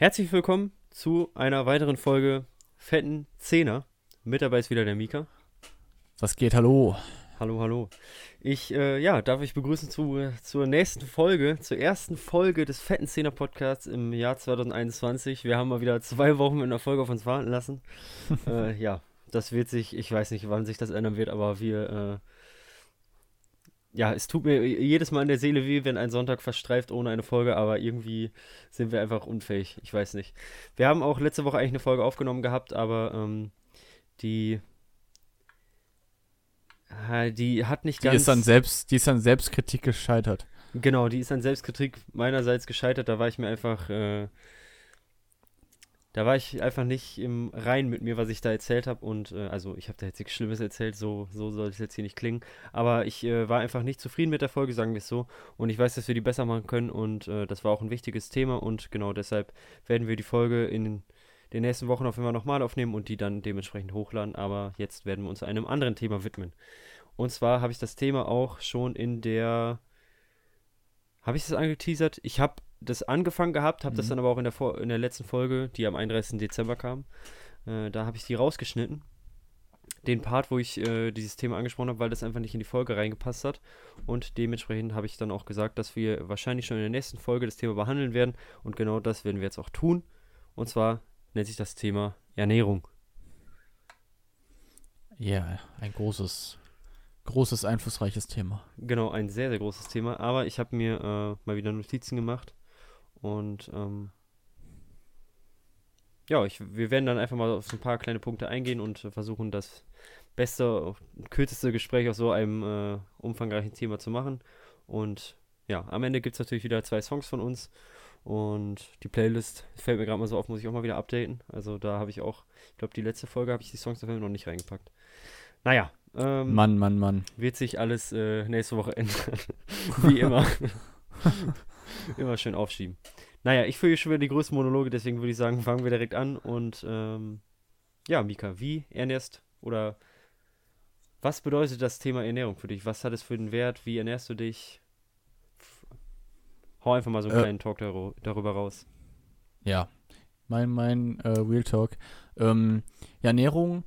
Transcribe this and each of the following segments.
Herzlich willkommen zu einer weiteren Folge Fetten Zehner. Mit dabei ist wieder der Mika. Was geht? Hallo. Hallo, hallo. Ich äh, ja, darf euch begrüßen zu, zur nächsten Folge, zur ersten Folge des Fetten Zehner Podcasts im Jahr 2021. Wir haben mal wieder zwei Wochen mit einer Folge auf uns warten lassen. äh, ja, das wird sich, ich weiß nicht, wann sich das ändern wird, aber wir, äh, ja, es tut mir jedes Mal in der Seele weh, wenn ein Sonntag verstreift ohne eine Folge, aber irgendwie sind wir einfach unfähig. Ich weiß nicht. Wir haben auch letzte Woche eigentlich eine Folge aufgenommen gehabt, aber ähm, die die hat nicht Die ganz. ist dann selbst, die ist dann Selbstkritik gescheitert. Genau, die ist an Selbstkritik meinerseits gescheitert. Da war ich mir einfach, äh, da war ich einfach nicht im Rein mit mir, was ich da erzählt habe. Und äh, also ich habe da jetzt nichts Schlimmes erzählt, so, so soll es jetzt hier nicht klingen. Aber ich äh, war einfach nicht zufrieden mit der Folge, sagen wir es so. Und ich weiß, dass wir die besser machen können. Und äh, das war auch ein wichtiges Thema. Und genau deshalb werden wir die Folge in den nächsten Wochen auf Fall nochmal aufnehmen und die dann dementsprechend hochladen. Aber jetzt werden wir uns einem anderen Thema widmen. Und zwar habe ich das Thema auch schon in der. Habe ich das angeteasert? Ich habe das angefangen gehabt, habe das Mhm. dann aber auch in der, Vor in der letzten Folge, die am 31. Dezember kam, äh, da habe ich die rausgeschnitten. Den Part, wo ich äh, dieses Thema angesprochen habe, weil das einfach nicht in die Folge reingepasst hat. Und dementsprechend habe ich dann auch gesagt, dass wir wahrscheinlich schon in der nächsten Folge das Thema behandeln werden. Und genau das werden wir jetzt auch tun. Und zwar nennt sich das Thema Ernährung. Ja, ein großes, großes, einflussreiches Thema. Genau, ein sehr, sehr großes Thema. Aber ich habe mir äh, mal wieder Notizen gemacht. Und ähm, ja, ich, wir werden dann einfach mal auf so ein paar kleine Punkte eingehen und äh, versuchen, das beste, kürzeste Gespräch auf so einem äh, umfangreichen Thema zu machen. Und ja, am Ende gibt es natürlich wieder zwei Songs von uns. Und die Playlist fällt mir gerade mal so auf, muss ich auch mal wieder updaten. Also da habe ich auch, ich glaube, die letzte Folge habe ich die Songs dafür noch nicht reingepackt. Naja, ähm, Mann, Mann, Mann. wird sich alles äh, nächste Woche ändern. Wie immer. immer schön aufschieben. Naja, ich führe hier schon wieder die größten Monologe, deswegen würde ich sagen, fangen wir direkt an. Und ähm, ja, Mika, wie ernährst oder was bedeutet das Thema Ernährung für dich? Was hat es für den Wert? Wie ernährst du dich? Hau einfach mal so einen Äh. kleinen Talk daro- darüber raus. Ja, mein, mein äh, Real Talk. Ähm, ja, Ernährung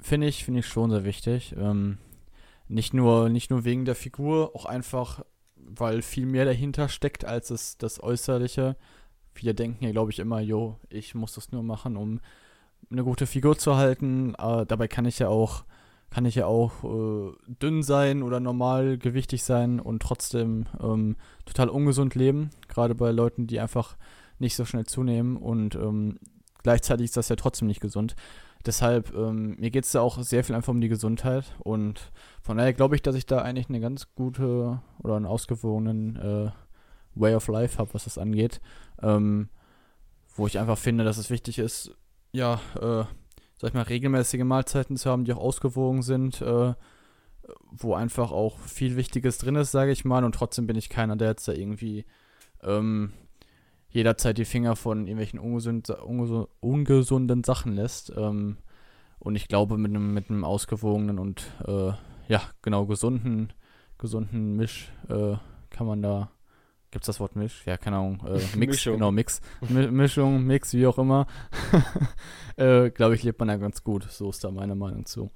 finde ich, finde ich schon sehr wichtig. Ähm, nicht nur, nicht nur wegen der Figur, auch einfach, weil viel mehr dahinter steckt als es, das Äußerliche. Viele denken ja, glaube ich, immer, jo, ich muss das nur machen, um eine gute Figur zu halten. Äh, dabei kann ich ja auch, kann ich ja auch äh, dünn sein oder normal gewichtig sein und trotzdem ähm, total ungesund leben. Gerade bei Leuten, die einfach nicht so schnell zunehmen und ähm, gleichzeitig ist das ja trotzdem nicht gesund. Deshalb, ähm, mir geht es da auch sehr viel einfach um die Gesundheit und von daher glaube ich, dass ich da eigentlich eine ganz gute oder einen ausgewogenen äh, Way of Life habe, was das angeht. Ähm, wo ich einfach finde, dass es wichtig ist, ja, äh, sag ich mal, regelmäßige Mahlzeiten zu haben, die auch ausgewogen sind, äh, wo einfach auch viel Wichtiges drin ist, sage ich mal. Und trotzdem bin ich keiner, der jetzt da irgendwie ähm, jederzeit die Finger von irgendwelchen ungesund, ungesund, ungesunden Sachen lässt. Ähm, und ich glaube, mit einem mit einem ausgewogenen und äh, ja, genau, gesunden, gesunden Misch äh, kann man da. Gibt's das Wort Misch? Ja, keine Ahnung. Äh, Mix, Mischung. genau, Mix. Mi Mischung, Mix, wie auch immer. äh, glaube ich, lebt man da ganz gut. So ist da meine Meinung zu.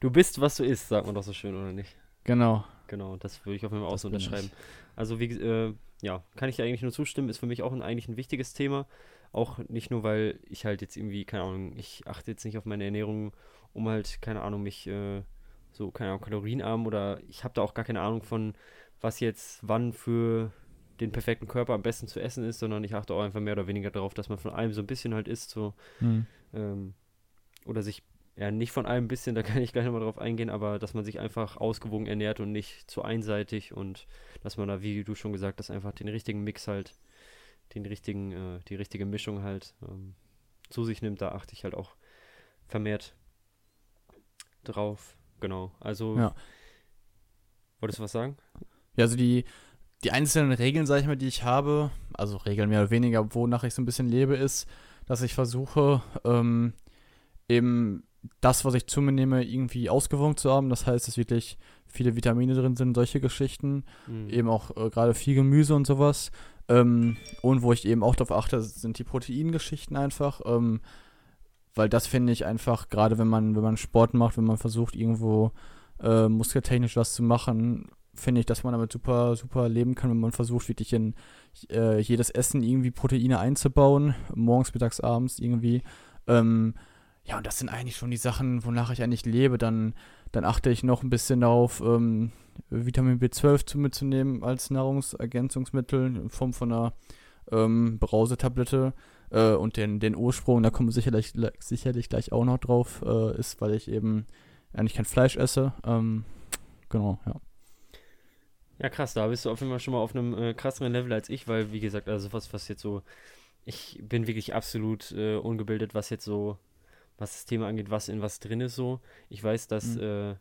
Du bist, was du isst, sagt man doch so schön, oder nicht? Genau. Genau, das würde ich auf jeden Fall auch Das so bin ich. Also wie, äh, ja, kann ich dir eigentlich nur zustimmen, ist für mich auch ein, eigentlich ein wichtiges Thema. Auch nicht nur, weil ich halt jetzt irgendwie, keine Ahnung, ich achte jetzt nicht auf meine Ernährung, um halt, keine Ahnung, mich äh, so, keine Ahnung, kalorienarm oder ich habe da auch gar keine Ahnung von, was jetzt wann für den perfekten Körper am besten zu essen ist, sondern ich achte auch einfach mehr oder weniger darauf, dass man von allem so ein bisschen halt isst, so Hm. ähm, oder sich, ja, nicht von allem ein bisschen, da kann ich gleich nochmal drauf eingehen, aber dass man sich einfach ausgewogen ernährt und nicht zu einseitig und dass man da, wie du schon gesagt hast, einfach den richtigen Mix halt, den richtigen, äh, die richtige Mischung halt ähm, zu sich nimmt, da achte ich halt auch vermehrt drauf. Genau, also, Ja. wolltest du was sagen? Ja, also die, die einzelnen Regeln, sag ich mal, die ich habe, also Regeln mehr oder weniger, wonach ich so ein bisschen lebe, ist, dass ich versuche, ähm, eben das, was ich zu mir nehme, irgendwie ausgewogen zu haben. Das heißt, dass wirklich viele Vitamine drin sind, solche Geschichten. Mhm. Eben auch äh, gerade viel Gemüse und sowas. Ähm, und wo ich eben auch darauf achte, sind die Proteingeschichten einfach. Ähm, weil das finde ich einfach, gerade wenn man, wenn man Sport macht, wenn man versucht, irgendwo äh, muskeltechnisch was zu machen, finde ich, dass man damit super, super leben kann, wenn man versucht, wirklich in äh, jedes Essen irgendwie Proteine einzubauen, morgens, mittags, abends irgendwie. Ähm, ja, und das sind eigentlich schon die Sachen, wonach ich eigentlich lebe. Dann, dann achte ich noch ein bisschen darauf, ähm, Vitamin B12 zu mitzunehmen als Nahrungsergänzungsmittel in Form von einer ähm, Brausetablette äh, und den, den Ursprung, da kommen wir sicherlich, sicherlich gleich auch noch drauf, äh, ist, weil ich eben eigentlich kein Fleisch esse. Ähm, genau, ja. Ja, krass, da bist du auf jeden Fall schon mal auf einem äh, krasseren Level als ich, weil, wie gesagt, also was, was jetzt so, ich bin wirklich absolut äh, ungebildet, was jetzt so, was das Thema angeht, was in was drin ist so. Ich weiß, dass, mhm. äh,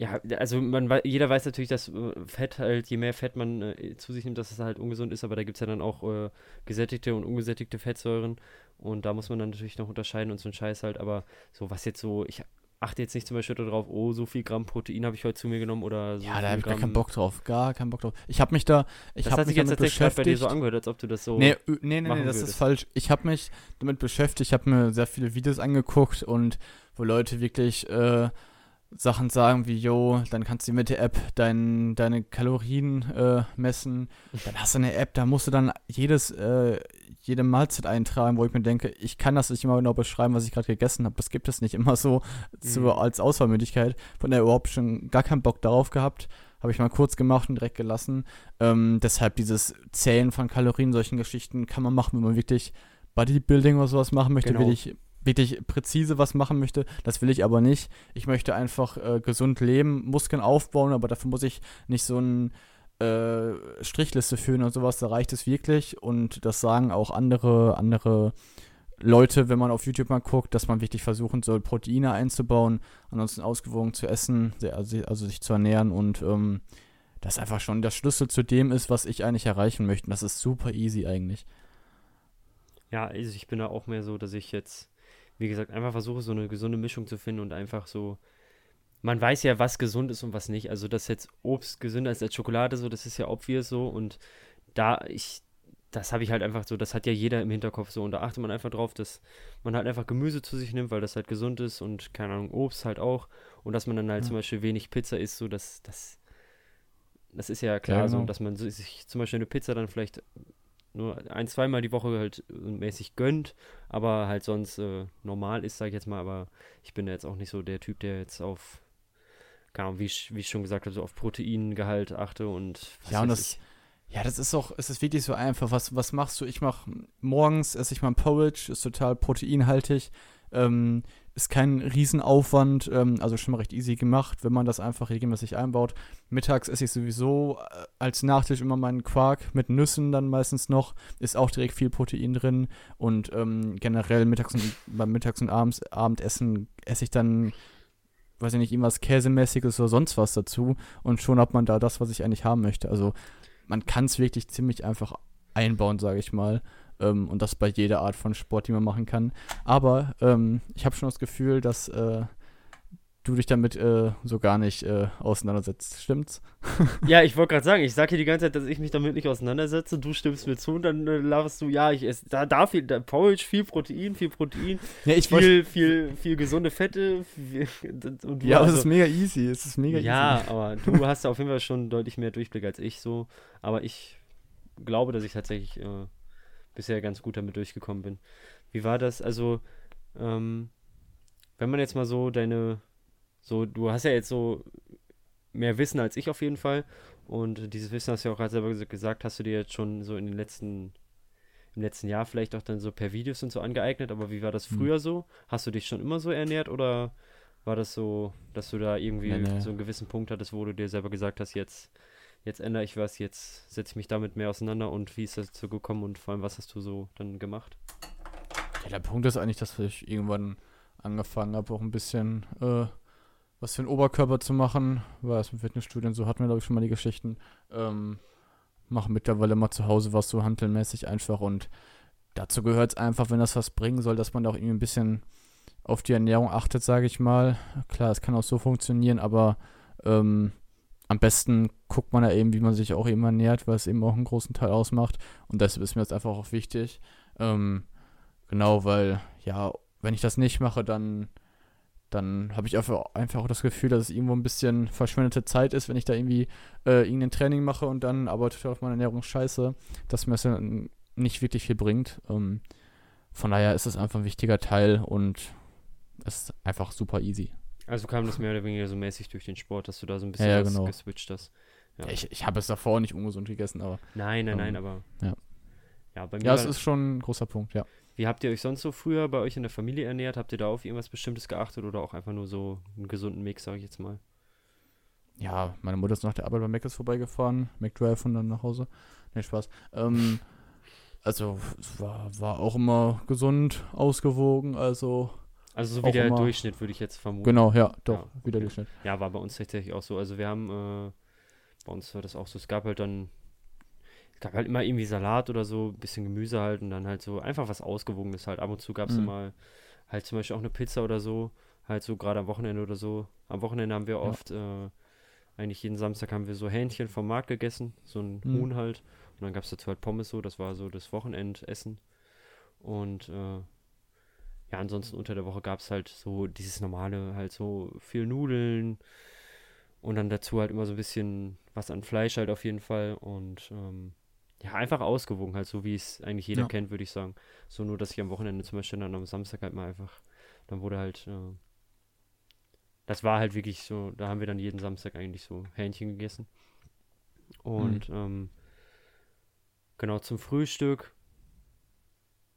ja, also man jeder weiß natürlich, dass äh, Fett halt, je mehr Fett man äh, zu sich nimmt, dass es halt ungesund ist, aber da gibt es ja dann auch äh, gesättigte und ungesättigte Fettsäuren und da muss man dann natürlich noch unterscheiden und so ein Scheiß halt, aber so was jetzt so, ich achte jetzt nicht zum Beispiel darauf, oh, so viel Gramm Protein habe ich heute zu mir genommen oder so. Ja, da habe ich gar keinen Bock drauf. Gar keinen Bock drauf. Ich habe mich da. Ich das hat sich jetzt tatsächlich bei dir so angehört, als ob du das so. Nee, nee, nee, nee das würdest. ist falsch. Ich habe mich damit beschäftigt. Ich habe mir sehr viele Videos angeguckt und wo Leute wirklich. Äh, Sachen sagen wie, yo, dann kannst du mit der App dein, deine Kalorien äh, messen. Dann hast du eine App, da musst du dann jedes, äh, jede Mahlzeit eintragen, wo ich mir denke, ich kann das nicht immer genau beschreiben, was ich gerade gegessen habe. Das gibt es nicht immer so mhm. zu, als Auswahlmöglichkeit. Von der überhaupt schon gar keinen Bock darauf gehabt. Habe ich mal kurz gemacht und direkt gelassen. Ähm, deshalb dieses Zählen von Kalorien, solchen Geschichten kann man machen, wenn man wirklich Bodybuilding oder sowas machen möchte, genau. will ich wirklich präzise was machen möchte. Das will ich aber nicht. Ich möchte einfach äh, gesund leben, Muskeln aufbauen, aber dafür muss ich nicht so ein äh, Strichliste führen und sowas. Da reicht es wirklich. Und das sagen auch andere, andere Leute, wenn man auf YouTube mal guckt, dass man wirklich versuchen soll, Proteine einzubauen, ansonsten ausgewogen zu essen, also, also sich zu ernähren und ähm, das einfach schon der Schlüssel zu dem ist, was ich eigentlich erreichen möchte. das ist super easy eigentlich. Ja, also ich bin da auch mehr so, dass ich jetzt wie gesagt, einfach versuche, so eine gesunde Mischung zu finden und einfach so. Man weiß ja, was gesund ist und was nicht. Also, dass jetzt Obst gesünder ist als Schokolade, so, das ist ja obvious so. Und da ich, das habe ich halt einfach so, das hat ja jeder im Hinterkopf so. Und da achtet man einfach drauf, dass man halt einfach Gemüse zu sich nimmt, weil das halt gesund ist und keine Ahnung, Obst halt auch. Und dass man dann halt ja. zum Beispiel wenig Pizza isst, so, dass das. Das ist ja klar, ja, genau. so, dass man sich zum Beispiel eine Pizza dann vielleicht nur ein, zweimal die Woche halt mäßig gönnt, aber halt sonst äh, normal ist, sag ich jetzt mal. Aber ich bin jetzt auch nicht so der Typ, der jetzt auf, wie ich, wie ich schon gesagt habe, so auf Proteingehalt achte und ja, und das, ich. ja, das ist auch, es ist wirklich so einfach. Was, was machst du? Ich mache morgens esse ich mal ein Porridge, ist total proteinhaltig. Ähm, ist kein Riesenaufwand, ähm, also schon mal recht easy gemacht, wenn man das einfach regelmäßig einbaut. Mittags esse ich sowieso äh, als Nachtisch immer meinen Quark mit Nüssen dann meistens noch. Ist auch direkt viel Protein drin. Und ähm, generell mittags und, beim Mittags- und Abends, Abendessen esse ich dann, weiß ich nicht, irgendwas Käsemäßiges oder sonst was dazu. Und schon hat man da das, was ich eigentlich haben möchte. Also man kann es wirklich ziemlich einfach einbauen, sage ich mal. Ähm, und das bei jeder Art von Sport, die man machen kann. Aber ähm, ich habe schon das Gefühl, dass äh, du dich damit äh, so gar nicht äh, auseinandersetzt. Stimmt's? ja, ich wollte gerade sagen, ich sage dir die ganze Zeit, dass ich mich damit nicht auseinandersetze. Du stimmst mir zu und dann äh, laberst du, ja, ich esse da, da viel, da Porridge, viel Protein, viel Protein, ja, ich viel, viel, viel gesunde Fette. Viel, ja, aber also, es ist mega easy. Es ist mega ja, easy. aber du hast auf jeden Fall schon deutlich mehr Durchblick als ich so. Aber ich glaube, dass ich tatsächlich äh, bisher ganz gut damit durchgekommen bin. Wie war das? Also, ähm, wenn man jetzt mal so deine, so, du hast ja jetzt so mehr Wissen als ich auf jeden Fall. Und dieses Wissen hast du ja auch gerade selber gesagt, hast du dir jetzt schon so in den letzten, im letzten Jahr vielleicht auch dann so per Videos und so angeeignet. Aber wie war das hm. früher hm. so? Hast du dich schon immer so ernährt oder war das so, dass du da irgendwie nee, nee. so einen gewissen Punkt hattest, wo du dir selber gesagt hast, jetzt jetzt ändere ich was, jetzt setze ich mich damit mehr auseinander und wie ist das dazu gekommen und vor allem, was hast du so dann gemacht? Ja, der Punkt ist eigentlich, dass ich irgendwann angefangen habe, auch ein bisschen äh, was für den Oberkörper zu machen, weil es im Fitnessstudio so hatten wir, glaube ich, schon mal die Geschichten. Ähm, mache mittlerweile mal zu Hause was so handelmäßig einfach und dazu gehört es einfach, wenn das was bringen soll, dass man auch irgendwie ein bisschen auf die Ernährung achtet, sage ich mal. Klar, es kann auch so funktionieren, aber ähm, am besten guckt man da eben, wie man sich auch eben ernährt, weil es eben auch einen großen Teil ausmacht. Und deshalb ist mir das einfach auch wichtig. Ähm, genau, weil, ja, wenn ich das nicht mache, dann, dann habe ich einfach, einfach auch das Gefühl, dass es irgendwo ein bisschen verschwendete Zeit ist, wenn ich da irgendwie äh, irgendein Training mache und dann aber total auf meine Ernährung scheiße, dass mir das dann nicht wirklich viel bringt. Ähm, von daher ist es einfach ein wichtiger Teil und es ist einfach super easy. Also kam das mehr oder weniger so mäßig durch den Sport, dass du da so ein bisschen ja, genau. geswitcht hast. Ja. Ja, ich ich habe es davor nicht ungesund gegessen, aber. Nein, nein, ähm, nein, aber. ja. Ja, bei mir Ja, es ist schon ein großer Punkt, ja. Wie habt ihr euch sonst so früher bei euch in der Familie ernährt? Habt ihr da auf irgendwas Bestimmtes geachtet oder auch einfach nur so einen gesunden Mix, sag ich jetzt mal? Ja, meine Mutter ist nach der Arbeit bei Mc's vorbeigefahren, McDrive und dann nach Hause. Nee, Spaß. Ähm, also, es war, war auch immer gesund, ausgewogen, also, Also so wie der immer- Durchschnitt, würde ich jetzt vermuten. genau, ja, doch, Ja, wieder okay. Durchschnitt. Ja, war bei uns tatsächlich auch so. Also wir haben, äh, bei uns war das auch so, es gab halt dann, es gab halt immer irgendwie Salat oder so, bisschen Gemüse halt und dann halt so einfach was Ausgewogenes halt. Ab und zu gab es Mhm. immer halt zum Beispiel auch eine Pizza oder so, halt so gerade am Wochenende oder so. Am Wochenende haben wir Ja. oft, äh, eigentlich jeden Samstag haben wir so Hähnchen vom Markt gegessen, so ein Mhm. Huhn halt. Und dann gab es dazu halt Pommes so, das war so das Wochenendessen. Und äh, ja, ansonsten unter der Woche gab es halt so dieses normale, halt so viel Nudeln und dann dazu halt immer so ein bisschen was an Fleisch halt auf jeden Fall und ähm, ja, einfach ausgewogen halt, so wie es eigentlich jeder Ja. kennt, würde ich sagen. So nur, dass ich am Wochenende zum Beispiel dann am Samstag halt mal einfach, dann wurde halt, äh, das war halt wirklich so, da haben wir dann jeden Samstag eigentlich so Hähnchen gegessen. Und ähm, genau zum Frühstück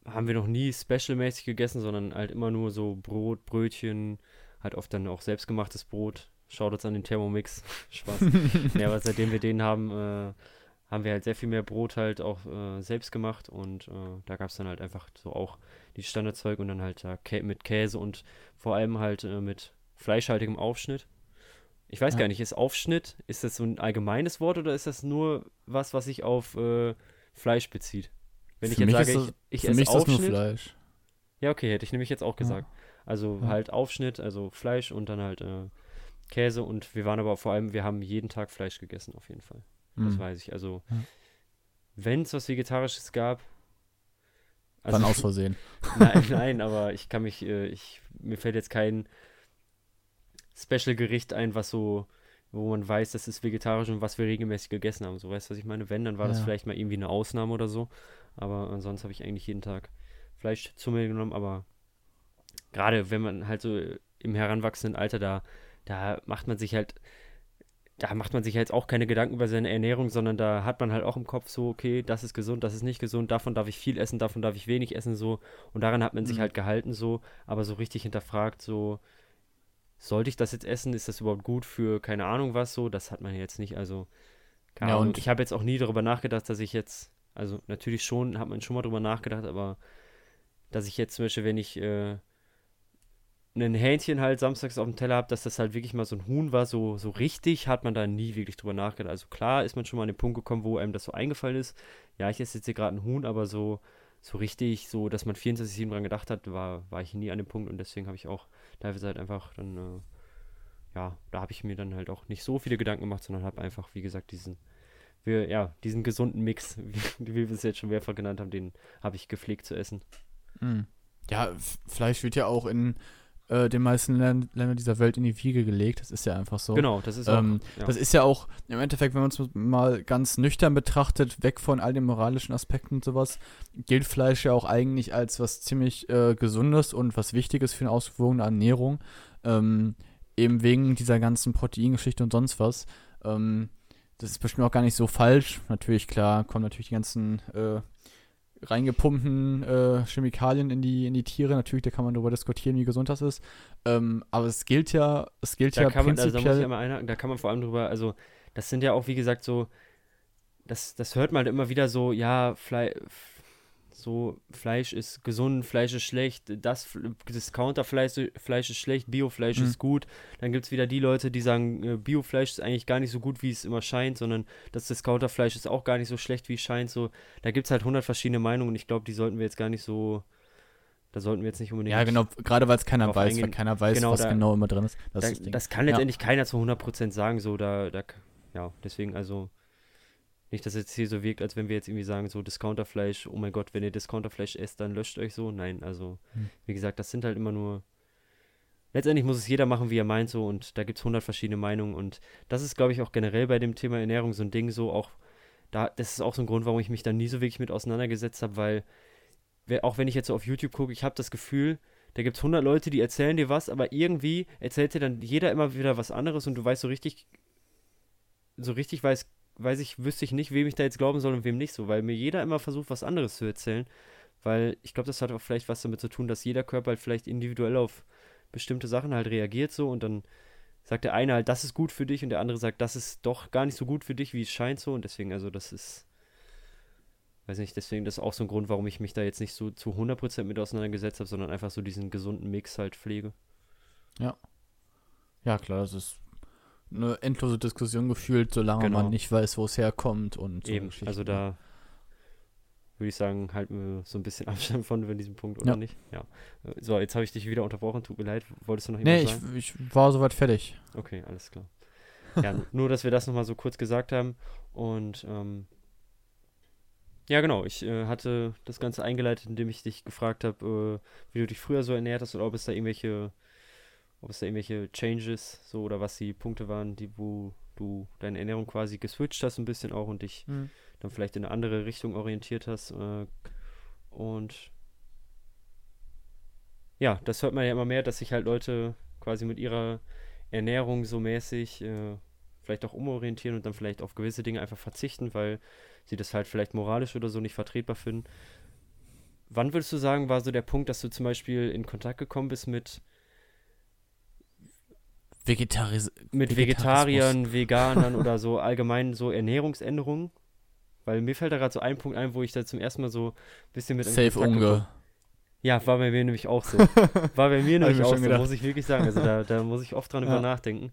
haben wir noch nie specialmäßig gegessen, sondern halt immer nur so Brot, Brötchen, halt oft dann auch selbstgemachtes Brot. Schaut uns an den Thermomix. Spaß. ja, aber seitdem wir den haben, äh, haben wir halt sehr viel mehr Brot halt auch äh, selbst gemacht und äh, da gab es dann halt einfach so auch die Standardzeug und dann halt da Kä mit Käse und vor allem halt äh, mit fleischhaltigem Aufschnitt. Ich weiß Ja. gar nicht, ist Aufschnitt, ist das so ein allgemeines Wort oder ist das nur was, was sich auf äh, Fleisch bezieht? Wenn ich Für jetzt mich sage, ich, das- ich Für esse mich ist das nur Aufschnitt, Fleisch. ja, okay, hätte ich nämlich jetzt auch Ja. gesagt. Also Ja. halt Aufschnitt, also Fleisch und dann halt äh, Käse und wir waren aber vor allem, wir haben jeden Tag Fleisch gegessen, auf jeden Fall. Das Mhm. weiß ich. Also, Ja. wenn es was Vegetarisches gab. Dann aus Versehen. nein, nein, aber ich kann mich, äh, ich, mir fällt jetzt kein Special-Gericht ein, was so, wo man weiß, das ist vegetarisch und was wir regelmäßig gegessen haben. So, weißt du, was ich meine? Wenn, dann war das Ja. vielleicht mal irgendwie eine Ausnahme oder so. Aber sonst habe ich eigentlich jeden Tag Fleisch zu mir genommen. Aber gerade wenn man halt so im heranwachsenden Alter da, da macht man sich halt, da macht man sich jetzt auch keine Gedanken über seine Ernährung, sondern da hat man halt auch im Kopf so, okay, das ist gesund, das ist nicht gesund, davon darf ich viel essen, davon darf ich wenig essen, so. Und daran hat man sich Mhm. halt gehalten, so, aber so richtig hinterfragt, so, sollte ich das jetzt essen? Ist das überhaupt gut für keine Ahnung was so? Das hat man jetzt nicht. Also, keine Ja, Ahnung. und- Ich habe jetzt auch nie darüber nachgedacht, dass ich jetzt, also natürlich schon, hat man schon mal darüber nachgedacht, aber dass ich jetzt zum Beispiel, wenn ich äh, ein Hähnchen halt samstags auf dem Teller habe, dass das halt wirklich mal so ein Huhn war, so, so richtig, hat man da nie wirklich drüber nachgedacht. Also klar ist man schon mal an den Punkt gekommen, wo einem das so eingefallen ist. Ja, ich esse jetzt hier gerade ein Huhn, aber so, so richtig, so, dass man 24-7 dran gedacht hat, war, war ich nie an dem Punkt und deswegen habe ich auch teilweise halt einfach dann, äh, ja, da habe ich mir dann halt auch nicht so viele Gedanken gemacht, sondern habe einfach, wie gesagt, diesen, wir, ja, diesen gesunden Mix, wie, wie wir es jetzt schon mehrfach genannt haben, den habe ich gepflegt zu essen. Mhm. Ja, Fleisch wird ja auch in äh, den meisten Län Ländern dieser Welt in die Wiege gelegt. Das ist ja einfach so. Genau, das ist Ähm, auch, ja. Das ist ja auch im Endeffekt, wenn man es mal ganz nüchtern betrachtet, weg von all den moralischen Aspekten und sowas, gilt Fleisch ja auch eigentlich als was ziemlich äh, Gesundes und was Wichtiges für eine ausgewogene Ernährung. Ähm, eben wegen dieser ganzen Proteingeschichte und sonst was. Ähm, das ist bestimmt auch gar nicht so falsch. Natürlich, klar, kommen natürlich die ganzen äh, reingepumpten äh, Chemikalien in die, in die Tiere. Natürlich, da kann man darüber diskutieren, wie gesund das ist. Ähm, aber es gilt ja, es gilt da ja kann man, also da muss ich prinzipiell. einmal einhaken, da kann man vor allem drüber, also das sind ja auch, wie gesagt, so, das, das hört man halt immer wieder so, ja, Fle so, Fleisch ist gesund, Fleisch ist schlecht, das Discounter-Fleisch Fleisch ist schlecht, Biofleisch Mhm. ist gut. Dann gibt es wieder die Leute, die sagen, äh, Biofleisch ist eigentlich gar nicht so gut, wie es immer scheint, sondern das Discounter-Fleisch ist auch gar nicht so schlecht, wie es scheint. So, da gibt es halt 100 verschiedene Meinungen und ich glaube, die sollten wir jetzt gar nicht so, da sollten wir jetzt nicht unbedingt Ja, genau, gerade weil es keiner weiß, weil keiner weiß, Genau, was da- genau immer drin ist. Das da, ist das das kann letztendlich keiner zu 100% sagen, so da, da, ja, deswegen also nicht, dass es jetzt hier so wirkt, als wenn wir jetzt irgendwie sagen, so Discounterfleisch, oh mein Gott, wenn ihr Discounterfleisch esst, dann löscht euch so. Nein, also, hm. wie gesagt, das sind halt immer nur. Letztendlich muss es jeder machen, wie er meint, so, und da gibt es hundert verschiedene Meinungen. Und das ist, glaube ich, auch generell bei dem Thema Ernährung so ein Ding, so auch, da, das ist auch so ein Grund, warum ich mich da nie so wirklich mit auseinandergesetzt habe, weil, auch wenn ich jetzt so auf YouTube gucke, ich habe das Gefühl, da gibt es 100 Leute, die erzählen dir was, aber irgendwie erzählt dir dann jeder immer wieder was anderes und du weißt so richtig, so richtig weiß weiß ich, wüsste ich nicht, wem ich da jetzt glauben soll und wem nicht so, weil mir jeder immer versucht, was anderes zu erzählen. Weil ich glaube, das hat auch vielleicht was damit zu tun, dass jeder Körper halt vielleicht individuell auf bestimmte Sachen halt reagiert so und dann sagt der eine halt, das ist gut für dich und der andere sagt, das ist doch gar nicht so gut für dich, wie es scheint so und deswegen, also das ist, weiß nicht, deswegen das ist auch so ein Grund, warum ich mich da jetzt nicht so zu 100% mit auseinandergesetzt habe, sondern einfach so diesen gesunden Mix halt pflege. Ja. Ja, klar, das ist eine endlose Diskussion gefühlt, solange genau. man nicht weiß, wo es herkommt und so Eben, also da würde ich sagen, halten wir so ein bisschen Abstand von diesem Punkt, oder ja. nicht? Ja. So, jetzt habe ich dich wieder unterbrochen, tut mir leid. Wolltest du noch irgendwas nee, sagen? Nee, ich, ich war soweit fertig. Okay, alles klar. Ja, nur, dass wir das nochmal so kurz gesagt haben. Und ähm, ja, genau, ich äh, hatte das Ganze eingeleitet, indem ich dich gefragt habe, äh, wie du dich früher so ernährt hast oder ob es da irgendwelche ob es da irgendwelche Changes so oder was die Punkte waren, die wo du deine Ernährung quasi geswitcht hast ein bisschen auch und dich mhm. dann vielleicht in eine andere Richtung orientiert hast. Äh, und ja, das hört man ja immer mehr, dass sich halt Leute quasi mit ihrer Ernährung so mäßig äh, vielleicht auch umorientieren und dann vielleicht auf gewisse Dinge einfach verzichten, weil sie das halt vielleicht moralisch oder so nicht vertretbar finden. Wann würdest du sagen, war so der Punkt, dass du zum Beispiel in Kontakt gekommen bist mit Vegetaris mit Vegetariern, Veganern oder so allgemein so Ernährungsänderungen. Weil mir fällt da gerade so ein Punkt ein, wo ich da zum ersten Mal so ein bisschen mit Safe Unge. Ja, war bei mir nämlich auch so. War bei mir nämlich auch so, gedacht. muss ich wirklich sagen. Also da, da muss ich oft dran ja. über nachdenken.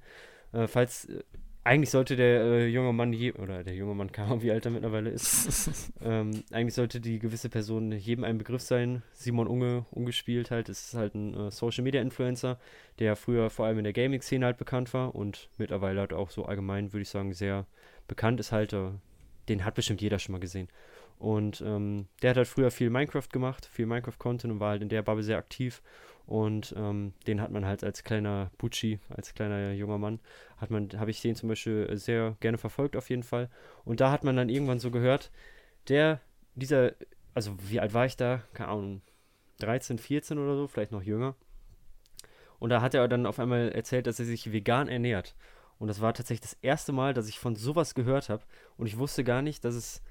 Äh, falls äh, eigentlich sollte der äh, junge Mann je, oder der junge Mann, Ahnung, wie alt er mittlerweile ist. ähm, eigentlich sollte die gewisse Person jedem ein Begriff sein. Simon Unge, ungespielt halt, ist halt ein äh, Social Media Influencer, der früher vor allem in der Gaming-Szene halt bekannt war und mittlerweile halt auch so allgemein, würde ich sagen, sehr bekannt ist halt. Äh, den hat bestimmt jeder schon mal gesehen. Und ähm, der hat halt früher viel Minecraft gemacht, viel Minecraft-Content und war halt in der Bubble sehr aktiv. Und ähm, den hat man halt als kleiner Bucci, als kleiner junger Mann, hat man, habe ich den zum Beispiel sehr gerne verfolgt auf jeden Fall. Und da hat man dann irgendwann so gehört, der, dieser, also wie alt war ich da? Keine Ahnung, 13, 14 oder so, vielleicht noch jünger. Und da hat er dann auf einmal erzählt, dass er sich vegan ernährt. Und das war tatsächlich das erste Mal, dass ich von sowas gehört habe. Und ich wusste gar nicht, dass es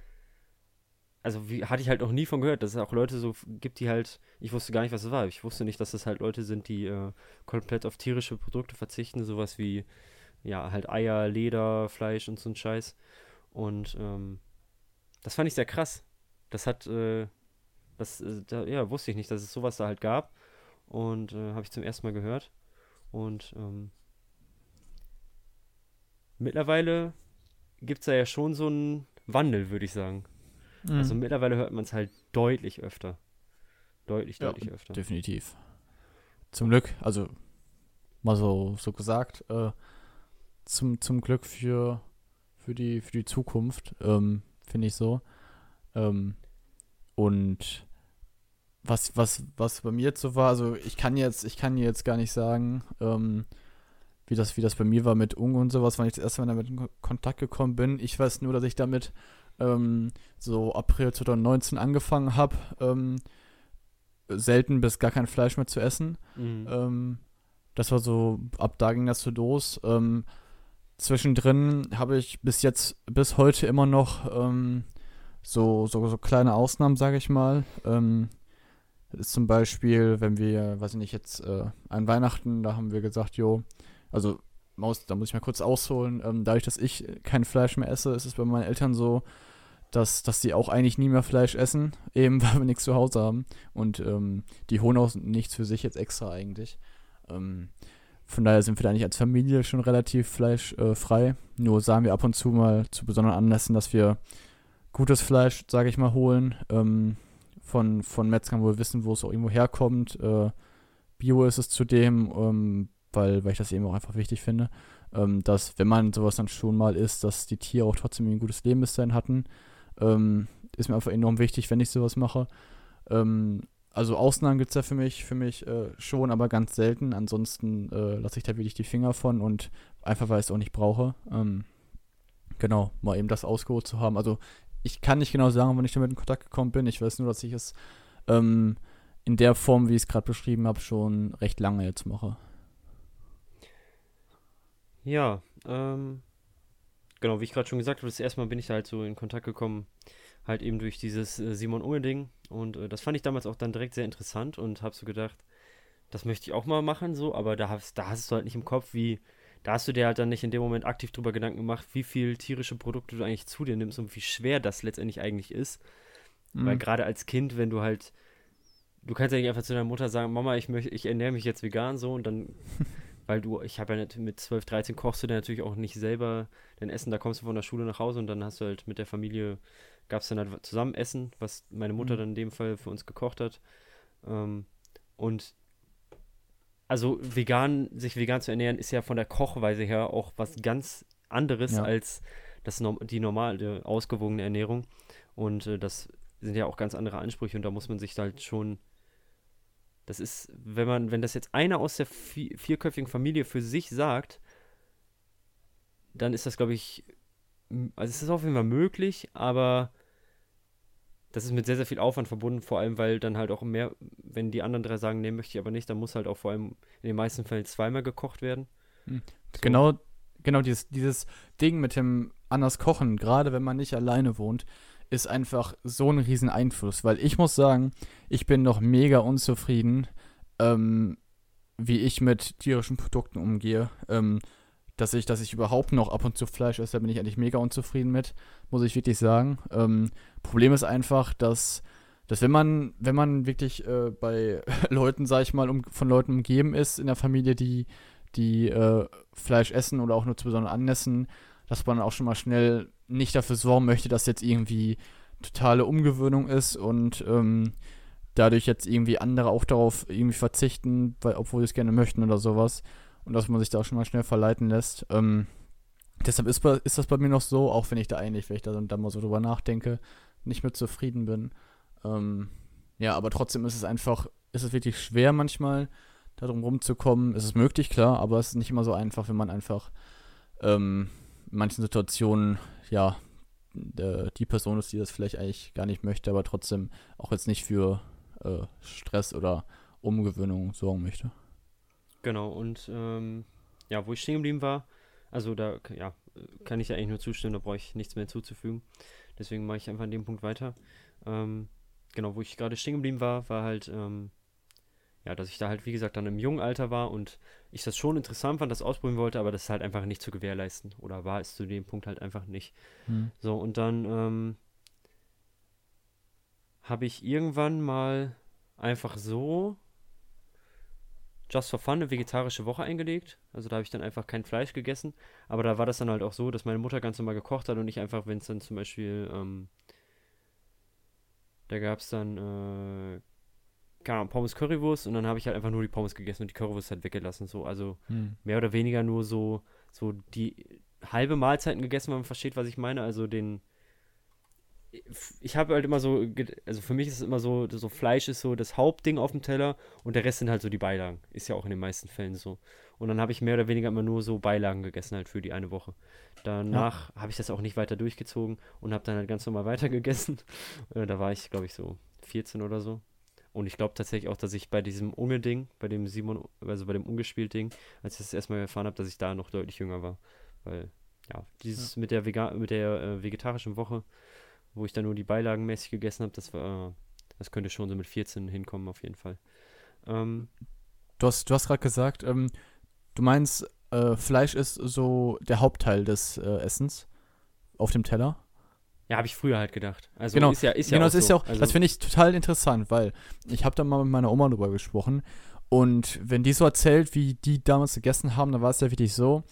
also wie, hatte ich halt noch nie von gehört, dass es auch Leute so gibt, die halt, ich wusste gar nicht, was es war. Ich wusste nicht, dass es halt Leute sind, die äh, komplett auf tierische Produkte verzichten, sowas wie, ja, halt Eier, Leder, Fleisch und so ein Scheiß. Und ähm, das fand ich sehr krass. Das hat, äh, das, äh, da, ja, wusste ich nicht, dass es sowas da halt gab. Und äh, habe ich zum ersten Mal gehört. Und ähm, mittlerweile gibt es da ja schon so einen Wandel, würde ich sagen. Also mhm. Also mittlerweile hört man es halt deutlich öfter. Deutlich, deutlich ja, öfter. Definitiv. Zum Glück, also mal so, so gesagt, äh, zum, zum Glück für, für, die, für die Zukunft, ähm, finde ich so. Ähm, und was, was, was bei mir jetzt so war, also ich kann jetzt, ich kann jetzt gar nicht sagen, ähm, wie das, wie das bei mir war mit Ung und sowas, wann ich das erste Mal damit in Kontakt gekommen bin. Ich weiß nur, dass ich damit ähm, so April 2019 angefangen habe, ähm, selten bis gar kein Fleisch mehr zu essen. Mhm. Ähm, das war so, ab da ging das so los. Ähm, zwischendrin habe ich bis jetzt, bis heute immer noch ähm, so, so, so kleine Ausnahmen, sage ich mal. Ähm, das ist zum Beispiel, wenn wir, weiß ich nicht, jetzt äh, an Weihnachten, da haben wir gesagt, jo, also Maus, da muss ich mal kurz ausholen. Ähm, dadurch, dass ich kein Fleisch mehr esse, ist es bei meinen Eltern so, dass, dass die auch eigentlich nie mehr Fleisch essen, eben weil wir nichts zu Hause haben. Und ähm, die holen auch nichts für sich jetzt extra eigentlich. Ähm, von daher sind wir da nicht als Familie schon relativ fleischfrei. Äh, Nur sagen wir ab und zu mal zu besonderen Anlässen, dass wir gutes Fleisch, sage ich mal, holen. Ähm, von, von Metzgern, wo wir wissen, wo es auch irgendwo herkommt. Äh, Bio ist es zudem, ähm, weil, weil ich das eben auch einfach wichtig finde, ähm, dass wenn man sowas dann schon mal isst, dass die Tiere auch trotzdem ein gutes Leben bis dahin hatten. Ähm, ist mir einfach enorm wichtig, wenn ich sowas mache. Ähm, also Ausnahmen gibt es ja für mich, für mich äh, schon, aber ganz selten. Ansonsten äh, lasse ich da wirklich die Finger von und einfach weil ich es auch nicht brauche. Ähm, genau, mal eben das ausgeholt zu haben. Also ich kann nicht genau sagen, wann ich damit in Kontakt gekommen bin. Ich weiß nur, dass ich es ähm, in der Form, wie ich es gerade beschrieben habe, schon recht lange jetzt mache. Ja, ähm, genau, wie ich gerade schon gesagt habe, das erste Mal bin ich halt so in Kontakt gekommen, halt eben durch dieses äh, Simon Unge-Ding. Und äh, das fand ich damals auch dann direkt sehr interessant und habe so gedacht, das möchte ich auch mal machen, so, aber da hast, da hast du halt nicht im Kopf, wie, da hast du dir halt dann nicht in dem Moment aktiv drüber Gedanken gemacht, wie viel tierische Produkte du eigentlich zu dir nimmst und wie schwer das letztendlich eigentlich ist. Mhm. Weil gerade als Kind, wenn du halt, du kannst ja nicht einfach zu deiner Mutter sagen, Mama, ich möchte, ich ernähre mich jetzt vegan so und dann weil du, ich habe ja nicht, mit 12, 13 kochst du dann natürlich auch nicht selber dein Essen, da kommst du von der Schule nach Hause und dann hast du halt mit der Familie, gab es dann halt zusammen Essen, was meine Mutter mhm. dann in dem Fall für uns gekocht hat. Ähm, und also vegan, sich vegan zu ernähren, ist ja von der Kochweise her auch was ganz anderes ja. als das, die normale, ausgewogene Ernährung. Und äh, das sind ja auch ganz andere Ansprüche und da muss man sich halt schon das ist, wenn man, wenn das jetzt einer aus der vierköpfigen Familie für sich sagt, dann ist das, glaube ich, also es ist auf jeden Fall möglich, aber das ist mit sehr, sehr viel Aufwand verbunden, vor allem, weil dann halt auch mehr, wenn die anderen drei sagen, nee, möchte ich aber nicht, dann muss halt auch vor allem in den meisten Fällen zweimal gekocht werden. Hm. So. Genau, genau dieses, dieses Ding mit dem anders kochen, gerade wenn man nicht alleine wohnt, ist einfach so ein riesen Einfluss, weil ich muss sagen, ich bin noch mega unzufrieden, ähm, wie ich mit tierischen Produkten umgehe. Ähm, dass ich, dass ich überhaupt noch ab und zu Fleisch esse, da bin ich eigentlich mega unzufrieden mit, muss ich wirklich sagen. Ähm, Problem ist einfach, dass, dass wenn man, wenn man wirklich äh, bei Leuten, sag ich mal, um, von Leuten umgeben ist in der Familie, die, die äh, Fleisch essen oder auch nur zu besonderen Anlässen, dass man auch schon mal schnell nicht dafür sorgen möchte, dass jetzt irgendwie totale Umgewöhnung ist und ähm, dadurch jetzt irgendwie andere auch darauf irgendwie verzichten, weil, obwohl sie es gerne möchten oder sowas. Und dass man sich da auch schon mal schnell verleiten lässt. Ähm, deshalb ist, ist das bei mir noch so, auch wenn ich da eigentlich, wenn ich da, da mal so drüber nachdenke, nicht mehr zufrieden bin. Ähm, ja, aber trotzdem ist es einfach, ist es wirklich schwer manchmal, darum rumzukommen. Es ist möglich, klar, aber es ist nicht immer so einfach, wenn man einfach ähm, manchen Situationen, ja, die Person ist, die das vielleicht eigentlich gar nicht möchte, aber trotzdem auch jetzt nicht für äh, Stress oder Umgewöhnung sorgen möchte. Genau, und ähm, ja, wo ich stehen geblieben war, also da ja, kann ich ja eigentlich nur zustimmen, da brauche ich nichts mehr hinzuzufügen. Deswegen mache ich einfach an dem Punkt weiter. Ähm, genau, wo ich gerade stehen geblieben war, war halt, ähm, ja, dass ich da halt, wie gesagt, dann im jungen Alter war und ich das schon interessant fand, das ausprobieren wollte, aber das ist halt einfach nicht zu gewährleisten. Oder war es zu dem Punkt halt einfach nicht. Hm. So, und dann ähm, habe ich irgendwann mal einfach so just for fun eine vegetarische Woche eingelegt. Also da habe ich dann einfach kein Fleisch gegessen. Aber da war das dann halt auch so, dass meine Mutter ganz normal gekocht hat und ich einfach, wenn es dann zum Beispiel, ähm, da gab es dann äh, keine Ahnung, Pommes Currywurst und dann habe ich halt einfach nur die Pommes gegessen und die Currywurst halt weggelassen. So, also hm. mehr oder weniger nur so, so die halbe Mahlzeiten gegessen, wenn man versteht, was ich meine. Also den. Ich habe halt immer so, also für mich ist es immer so, so Fleisch ist so das Hauptding auf dem Teller und der Rest sind halt so die Beilagen. Ist ja auch in den meisten Fällen so. Und dann habe ich mehr oder weniger immer nur so Beilagen gegessen halt für die eine Woche. Danach ja. habe ich das auch nicht weiter durchgezogen und habe dann halt ganz normal weiter gegessen. Äh, da war ich, glaube ich, so 14 oder so. Und ich glaube tatsächlich auch, dass ich bei diesem Unge-Ding, bei dem Simon, also bei dem Ungespielt-Ding, als ich das erstmal erfahren habe, dass ich da noch deutlich jünger war. Weil, ja, dieses ja. mit der, Vega mit der äh, vegetarischen Woche, wo ich dann nur die Beilagen mäßig gegessen habe, das war, äh, das könnte schon so mit 14 hinkommen, auf jeden Fall. Ähm, du hast, du hast gerade gesagt, ähm, du meinst, äh, Fleisch ist so der Hauptteil des äh, Essens auf dem Teller? Ja, habe ich früher halt gedacht. Also genau, ist ja, ist ja genau, das so. ist ja auch, also, das finde ich total interessant, weil ich habe da mal mit meiner Oma drüber gesprochen und wenn die so erzählt, wie die damals gegessen haben, dann war es ja wirklich so,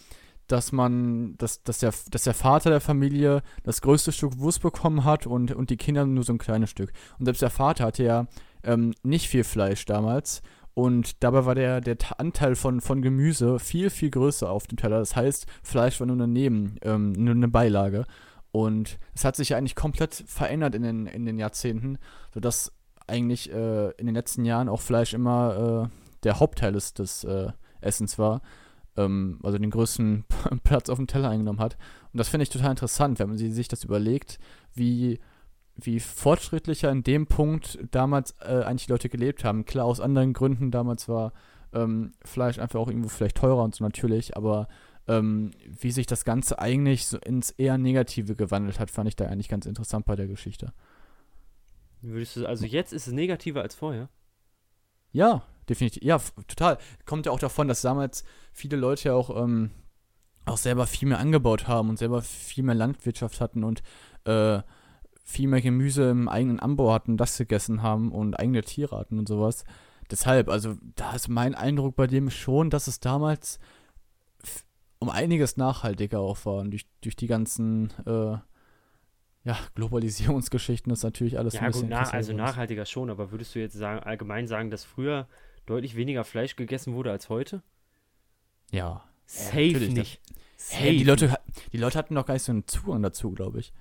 dass man, dass, dass, der, dass der Vater der Familie das größte Stück Wurst bekommen hat und, und die Kinder nur so ein kleines Stück. Und selbst der Vater hatte ja ähm, nicht viel Fleisch damals Und dabei war der, der Anteil von, von Gemüse viel, viel größer auf dem Teller. Das heißt, Fleisch war nur daneben, ähm, nur eine Beilage. Und es hat sich ja eigentlich komplett verändert in den, in den Jahrzehnten, sodass eigentlich äh, in den letzten Jahren auch Fleisch immer äh, der Hauptteil des, äh, Essens war. Ähm, also den größten Platz auf dem Teller eingenommen hat. Und das finde ich total interessant, wenn man sich das überlegt, wie wie fortschrittlicher in dem Punkt damals äh, eigentlich die Leute gelebt haben. Klar, aus anderen Gründen, damals war ähm, Fleisch einfach auch irgendwo vielleicht teurer und so natürlich, aber ähm, wie sich das Ganze eigentlich so ins eher Negative gewandelt hat, fand ich da eigentlich ganz interessant bei der Geschichte. Würdest du, also jetzt ist es negativer als vorher? Ja, definitiv. Ja, total. Kommt ja auch davon, dass damals viele Leute ja auch, ähm, auch selber viel mehr angebaut haben und selber viel mehr Landwirtschaft hatten und äh, viel mehr Gemüse im eigenen Anbau hatten, das gegessen haben und eigene Tiere hatten und sowas. Deshalb, also da ist mein Eindruck bei dem schon, dass es damals um einiges nachhaltiger auch war und durch, durch die ganzen äh, ja, Globalisierungsgeschichten ist natürlich alles ja, ein bisschen gut, na, also nachhaltiger schon, aber würdest du jetzt sagen, allgemein sagen, dass früher deutlich weniger Fleisch gegessen wurde als heute? Ja. Safe ja, nicht. Safe. Hey, die, Leute, die Leute hatten doch gar nicht so einen Zugang dazu, glaube ich.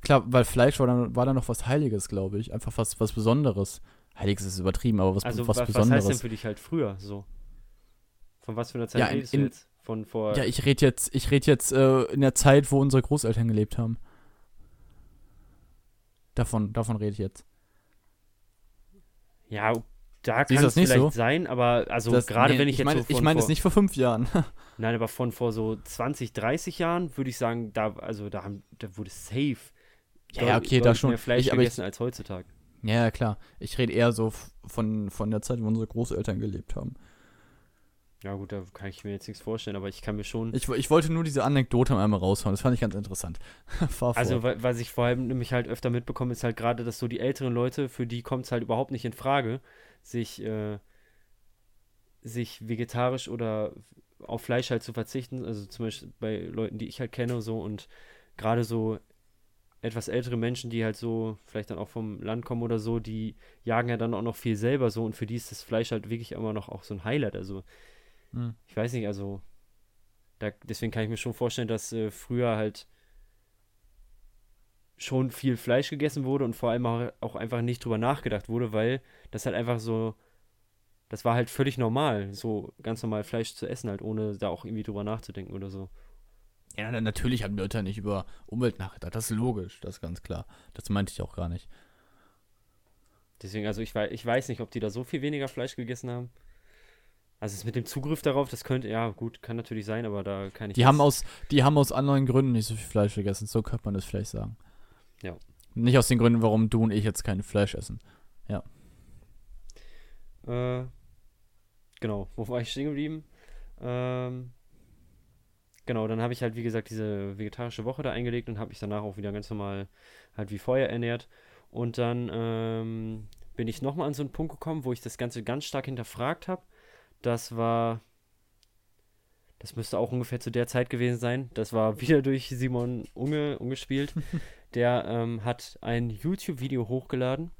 Klar, weil Fleisch war dann, war dann noch was Heiliges, glaube ich. Einfach was, was Besonderes. Heiliges ist übertrieben, aber was, also, was, was Besonderes. Was heißt denn für dich halt früher so? Von was für einer Zeit ja, redest in, du jetzt? Von vor. Ja, ich rede jetzt, ich rede jetzt äh, in der Zeit, wo unsere Großeltern gelebt haben. Davon, davon rede ich jetzt. Ja, da kann es vielleicht so? sein, aber also gerade nee, wenn ich, ich jetzt meine, so Ich meine es nicht vor fünf Jahren. Nein, aber von vor so 20, 30 Jahren würde ich sagen, da, also da, haben, da wurde safe ja, ja okay, da schon. mehr Fleisch ich, gegessen ich, als heutzutage. Ja, klar. Ich rede eher so von, von der Zeit, wo unsere Großeltern gelebt haben. Ja, gut, da kann ich mir jetzt nichts vorstellen, aber ich kann mir schon. Ich, ich wollte nur diese Anekdote einmal raushauen, das fand ich ganz interessant. also, was ich vor allem nämlich halt öfter mitbekomme, ist halt gerade, dass so die älteren Leute, für die kommt es halt überhaupt nicht in Frage, sich, äh, sich vegetarisch oder auf Fleisch halt zu verzichten. Also zum Beispiel bei Leuten, die ich halt kenne, so und gerade so etwas ältere Menschen, die halt so vielleicht dann auch vom Land kommen oder so, die jagen ja dann auch noch viel selber so und für die ist das Fleisch halt wirklich immer noch auch so ein Highlight. Also hm. ich weiß nicht, also da, deswegen kann ich mir schon vorstellen, dass äh, früher halt schon viel Fleisch gegessen wurde und vor allem auch, einfach nicht drüber nachgedacht wurde, weil das halt einfach so, das war halt völlig normal, so ganz normal Fleisch zu essen, halt ohne da auch irgendwie drüber nachzudenken oder so. Ja, natürlich haben Leute nicht über Umwelt nachgedacht. Das ist logisch, das ist ganz klar. Das meinte ich auch gar nicht. Deswegen, also ich, weiß, ich weiß nicht, ob die da so viel weniger Fleisch gegessen haben. Also es mit dem Zugriff darauf, das könnte, ja gut, kann natürlich sein, aber da kann ich. Die haben aus, die haben aus anderen Gründen nicht so viel Fleisch gegessen, so könnte man das vielleicht sagen. Ja. Nicht aus den Gründen, warum du und ich jetzt kein Fleisch essen. Ja. Äh, genau, wo war ich stehen geblieben? Ähm, genau, dann habe ich halt, wie gesagt, diese vegetarische Woche da eingelegt und habe mich danach auch wieder ganz normal halt wie vorher ernährt. Und dann ähm, bin ich nochmal an so einen Punkt gekommen, wo ich das Ganze ganz stark hinterfragt habe. Das war, das müsste auch ungefähr zu der Zeit gewesen sein. Das war wieder durch Simon Unge umgespielt. der ähm, hat ein YouTube-Video hochgeladen.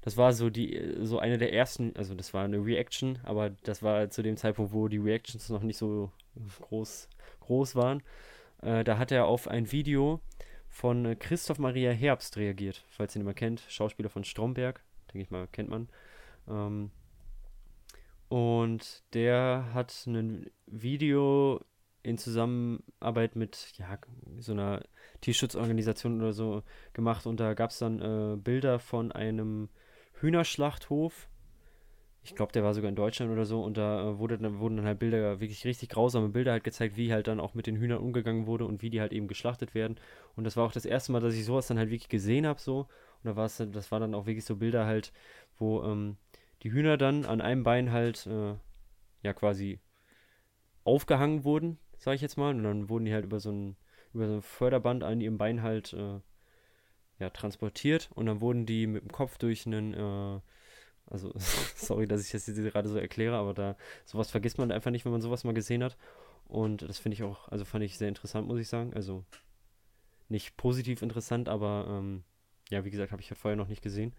Das war so die, so eine der ersten, also das war eine Reaction, aber das war zu dem Zeitpunkt, wo die Reactions noch nicht so groß groß waren, äh, da hat er auf ein Video von äh, Christoph Maria Herbst reagiert, falls ihr ihn mal kennt, Schauspieler von Stromberg, denke ich mal, kennt man. Ähm, und der hat ein Video in Zusammenarbeit mit ja, so einer Tierschutzorganisation oder so gemacht und da gab es dann äh, Bilder von einem Hühnerschlachthof ich glaube, der war sogar in Deutschland oder so, und da äh, wurde dann, wurden dann halt Bilder, wirklich richtig grausame Bilder halt gezeigt, wie halt dann auch mit den Hühnern umgegangen wurde und wie die halt eben geschlachtet werden. Und das war auch das erste Mal, dass ich sowas dann halt wirklich gesehen habe, so. Und da war es, das war dann auch wirklich so Bilder halt, wo ähm, die Hühner dann an einem Bein halt, äh, ja, quasi aufgehangen wurden, sage ich jetzt mal. Und dann wurden die halt über so ein, über so ein Förderband an ihrem Bein halt, äh, ja, transportiert. Und dann wurden die mit dem Kopf durch einen, äh, also, sorry, dass ich das jetzt gerade so erkläre, aber da sowas vergisst man einfach nicht, wenn man sowas mal gesehen hat. Und das finde ich auch, also fand ich sehr interessant, muss ich sagen. Also nicht positiv interessant, aber ähm, ja, wie gesagt, habe ich ja vorher noch nicht gesehen.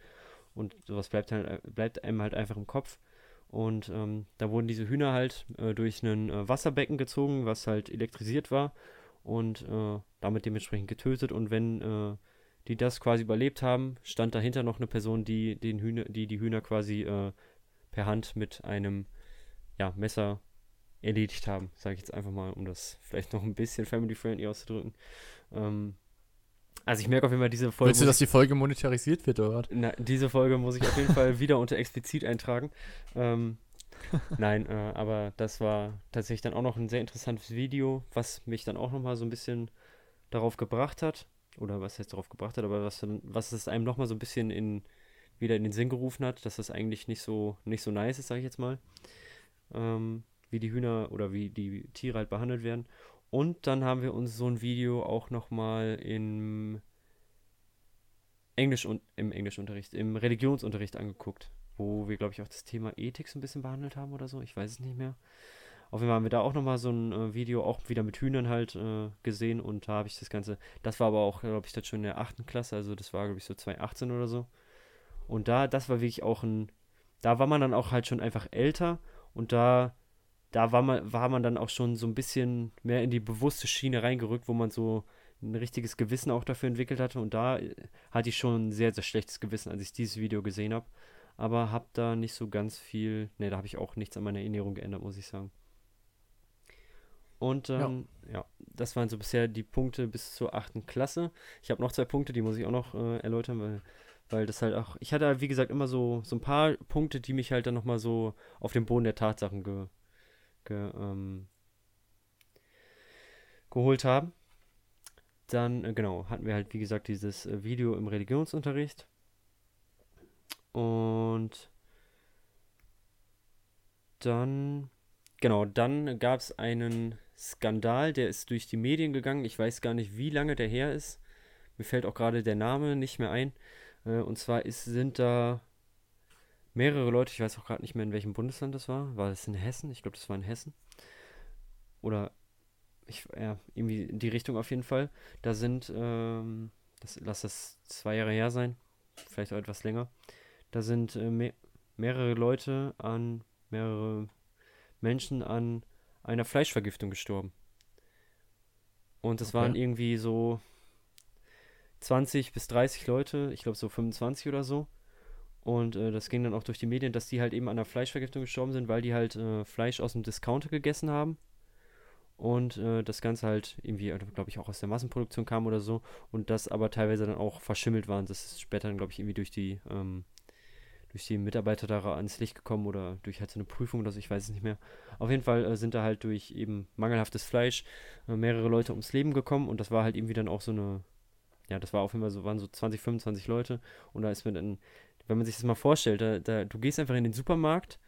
Und sowas bleibt, halt, bleibt einem halt einfach im Kopf. Und ähm, da wurden diese Hühner halt äh, durch ein äh, Wasserbecken gezogen, was halt elektrisiert war und äh, damit dementsprechend getötet. Und wenn äh, die das quasi überlebt haben, stand dahinter noch eine Person, die den Hühner, die, die Hühner quasi äh, per Hand mit einem ja, Messer erledigt haben, sage ich jetzt einfach mal, um das vielleicht noch ein bisschen family-friendly auszudrücken. Ähm, also ich merke auf jeden Fall, diese Folge. Willst du, dass die Folge monetarisiert wird, oder? Na, diese Folge muss ich auf jeden Fall wieder unter explizit eintragen. Ähm, nein, äh, aber das war tatsächlich dann auch noch ein sehr interessantes Video, was mich dann auch nochmal so ein bisschen darauf gebracht hat. Oder was jetzt darauf gebracht hat, aber was, was es einem nochmal so ein bisschen in, wieder in den Sinn gerufen hat, dass das eigentlich nicht so, nicht so nice ist, sage ich jetzt mal. Ähm, wie die Hühner oder wie die Tiere halt behandelt werden. Und dann haben wir uns so ein Video auch nochmal im Englisch und im Englischunterricht, im Religionsunterricht angeguckt, wo wir, glaube ich, auch das Thema Ethik so ein bisschen behandelt haben oder so. Ich weiß es nicht mehr. Auf jeden Fall haben wir da auch nochmal so ein äh, Video, auch wieder mit Hühnern halt äh, gesehen und da habe ich das Ganze, das war aber auch, glaube ich, das schon in der 8. Klasse, also das war, glaube ich, so 2018 oder so. Und da, das war wirklich auch ein, da war man dann auch halt schon einfach älter und da da war man, war man dann auch schon so ein bisschen mehr in die bewusste Schiene reingerückt, wo man so ein richtiges Gewissen auch dafür entwickelt hatte. Und da äh, hatte ich schon ein sehr, sehr schlechtes Gewissen, als ich dieses Video gesehen habe. Aber habe da nicht so ganz viel, ne, da habe ich auch nichts an meiner Erinnerung geändert, muss ich sagen. Und ähm, ja. ja. das waren so bisher die Punkte bis zur achten Klasse. Ich habe noch zwei Punkte, die muss ich auch noch äh, erläutern, weil, weil das halt auch, ich hatte, wie gesagt, immer so, so ein paar Punkte, die mich halt dann nochmal so auf den Boden der Tatsachen ge ge, ähm, geholt haben. Dann, äh, genau, hatten wir halt, wie gesagt, dieses äh, Video im Religionsunterricht. Und dann, genau, dann gab es einen Skandal, der ist durch die Medien gegangen. Ich weiß gar nicht, wie lange der her ist. Mir fällt auch gerade der Name nicht mehr ein. Äh, und zwar ist, sind da mehrere Leute, ich weiß auch gerade nicht mehr, in welchem Bundesland das war. War das in Hessen? Ich glaube, das war in Hessen. Oder ich, ja, irgendwie in die Richtung auf jeden Fall. Da sind, ähm, das, lass das zwei Jahre her sein, vielleicht auch etwas länger. Da sind äh, me mehrere Leute an, mehrere Menschen an einer Fleischvergiftung gestorben. Und das okay. waren irgendwie so 20 bis 30 Leute, ich glaube so 25 oder so. Und äh, das ging dann auch durch die Medien, dass die halt eben an der Fleischvergiftung gestorben sind, weil die halt äh, Fleisch aus dem Discounter gegessen haben. Und äh, das Ganze halt irgendwie, also, glaube ich, auch aus der Massenproduktion kam oder so. Und das aber teilweise dann auch verschimmelt war. Und das ist später dann, glaube ich, irgendwie durch die, ähm, durch die Mitarbeiter da ans Licht gekommen oder durch halt so eine Prüfung oder so, ich weiß es nicht mehr. Auf jeden Fall äh, sind da halt durch eben mangelhaftes Fleisch äh, mehrere Leute ums Leben gekommen. Und das war halt irgendwie dann auch so eine, ja, das war auf jeden Fall so, waren so 20, 25 Leute. Und da ist mir dann wenn man sich das mal vorstellt, da, da, du gehst einfach in den Supermarkt,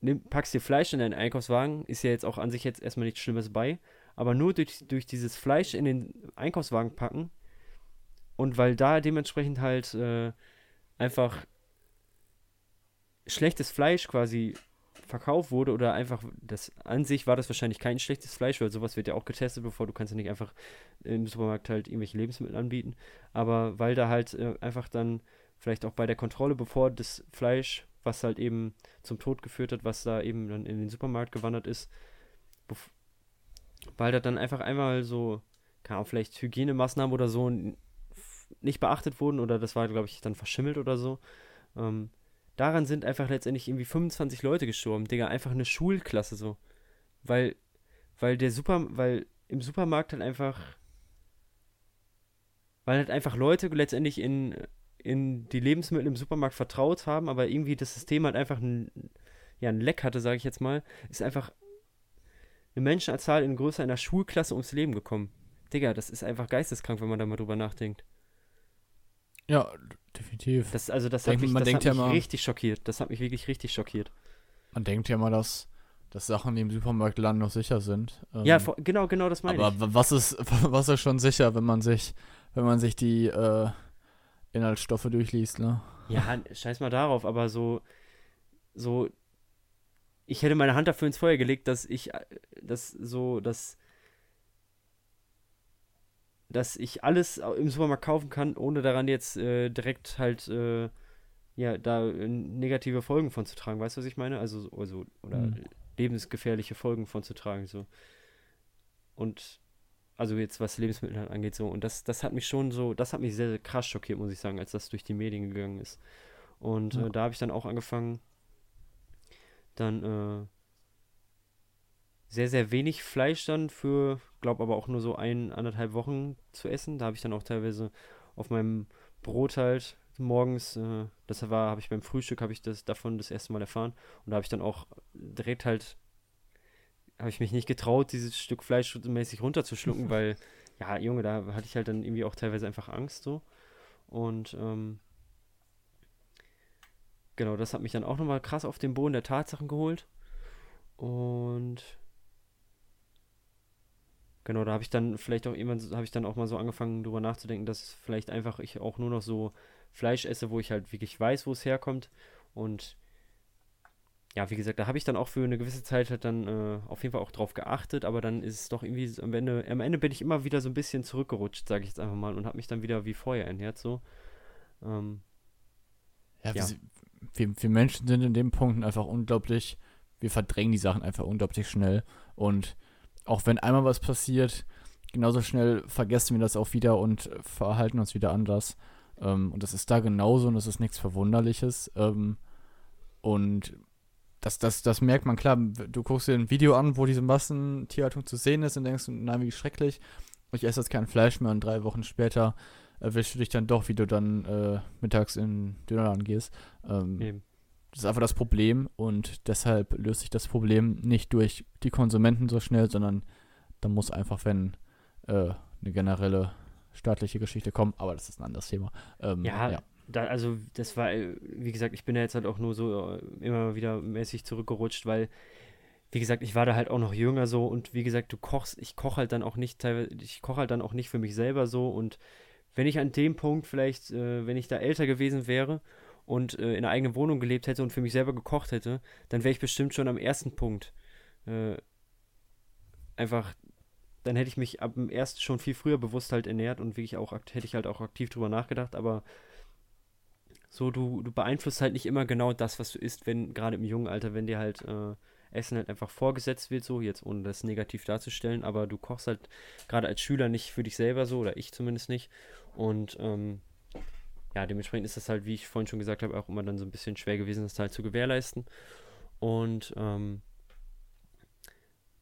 nimm, packst dir Fleisch in deinen Einkaufswagen, ist ja jetzt auch an sich jetzt erstmal nichts Schlimmes bei, aber nur durch, durch dieses Fleisch in den Einkaufswagen packen und weil da dementsprechend halt äh, einfach schlechtes Fleisch quasi verkauft wurde oder einfach, das an sich war das wahrscheinlich kein schlechtes Fleisch, weil sowas wird ja auch getestet, bevor du kannst ja nicht einfach im Supermarkt halt irgendwelche Lebensmittel anbieten, aber weil da halt äh, einfach dann vielleicht auch bei der Kontrolle, bevor das Fleisch, was halt eben zum Tod geführt hat, was da eben dann in den Supermarkt gewandert ist, weil da dann einfach einmal so, keine Ahnung, vielleicht Hygienemaßnahmen oder so nicht beachtet wurden oder das war, glaube ich, dann verschimmelt oder so. Ähm, daran sind einfach letztendlich irgendwie 25 Leute gestorben, Digga, einfach eine Schulklasse so. Weil, weil der Super, weil im Supermarkt halt einfach, weil halt einfach Leute letztendlich in in die Lebensmittel im Supermarkt vertraut haben, aber irgendwie das System halt einfach ein, ja, ein Leck hatte, sage ich jetzt mal, ist einfach eine Menschenzahl in Größe einer Schulklasse ums Leben gekommen. Digga, das ist einfach geisteskrank, wenn man da mal drüber nachdenkt. Ja, definitiv. Das, also das Denk, hat mich, das hat ja mich mal, richtig schockiert. Das hat mich wirklich richtig schockiert. Man denkt ja mal, dass, dass Sachen, die im Supermarkt landen, noch sicher sind. Ähm, ja, genau, genau das meine aber ich. Aber was ist, was ist schon sicher, wenn man sich, wenn man sich die, äh, Inhaltsstoffe durchliest, ne? Ja, scheiß mal darauf, aber so, so, ich hätte meine Hand dafür ins Feuer gelegt, dass ich, dass so, dass, dass ich alles im Supermarkt kaufen kann, ohne daran jetzt äh, direkt halt äh, ja, da äh, negative Folgen von zu tragen, weißt du, was ich meine? Also, also oder mhm. lebensgefährliche Folgen von zu tragen, so. Und also jetzt was Lebensmittel halt angeht, so. Und das, das hat mich schon so, das hat mich sehr, sehr krass schockiert, muss ich sagen, als das durch die Medien gegangen ist. Und ja. äh, da habe ich dann auch angefangen, dann äh, sehr, sehr wenig Fleisch dann für, glaube aber auch nur so ein, anderthalb Wochen zu essen. Da habe ich dann auch teilweise auf meinem Brot halt morgens, äh, das war, habe ich beim Frühstück, habe ich das davon das erste Mal erfahren. Und da habe ich dann auch direkt halt, habe ich mich nicht getraut, dieses Stück Fleisch mäßig runterzuschlucken, weil, ja, Junge, da hatte ich halt dann irgendwie auch teilweise einfach Angst so. Und, ähm, genau, das hat mich dann auch nochmal krass auf den Boden der Tatsachen geholt. Und Genau, da habe ich dann vielleicht auch irgendwann, habe ich dann auch mal so angefangen, darüber nachzudenken, dass vielleicht einfach ich auch nur noch so Fleisch esse, wo ich halt wirklich weiß, wo es herkommt. Und ja, wie gesagt, da habe ich dann auch für eine gewisse Zeit halt dann äh, auf jeden Fall auch drauf geachtet, aber dann ist es doch irgendwie am Ende, am Ende bin ich immer wieder so ein bisschen zurückgerutscht, sage ich jetzt einfach mal, und habe mich dann wieder wie vorher ernährt, so. Ähm, ja, ja. Wir, wir Menschen sind in dem Punkt einfach unglaublich, wir verdrängen die Sachen einfach unglaublich schnell und auch wenn einmal was passiert, genauso schnell vergessen wir das auch wieder und verhalten uns wieder anders. Ähm, und das ist da genauso und das ist nichts Verwunderliches. Ähm, und das, das, das merkt man klar. Du guckst dir ein Video an, wo diese Massentierhaltung zu sehen ist und denkst, nein, wie schrecklich. Ich esse jetzt kein Fleisch mehr und drei Wochen später erwischst du dich dann doch, wie du dann äh, mittags in Dönerladen gehst. Ähm, das ist einfach das Problem und deshalb löst sich das Problem nicht durch die Konsumenten so schnell, sondern da muss einfach, wenn äh, eine generelle staatliche Geschichte kommen, aber das ist ein anderes Thema. Ähm, ja, ja. Da, also das war, äh, wie gesagt, ich bin ja jetzt halt auch nur so äh, immer wieder mäßig zurückgerutscht, weil, wie gesagt, ich war da halt auch noch jünger so und wie gesagt, du kochst, ich koche halt dann auch nicht ich koche halt dann auch nicht für mich selber so und wenn ich an dem Punkt vielleicht, äh, wenn ich da älter gewesen wäre und äh, in einer eigenen Wohnung gelebt hätte und für mich selber gekocht hätte, dann wäre ich bestimmt schon am ersten Punkt äh, einfach, dann hätte ich mich ab dem ersten schon viel früher bewusst halt ernährt und wirklich auch hätte ich halt auch aktiv drüber nachgedacht, aber so, du, du beeinflusst halt nicht immer genau das, was du isst, wenn, gerade im jungen Alter, wenn dir halt äh, Essen halt einfach vorgesetzt wird, so, jetzt ohne das negativ darzustellen, aber du kochst halt gerade als Schüler nicht für dich selber so, oder ich zumindest nicht. Und ähm, ja, dementsprechend ist das halt, wie ich vorhin schon gesagt habe, auch immer dann so ein bisschen schwer gewesen, das halt zu gewährleisten. Und ähm,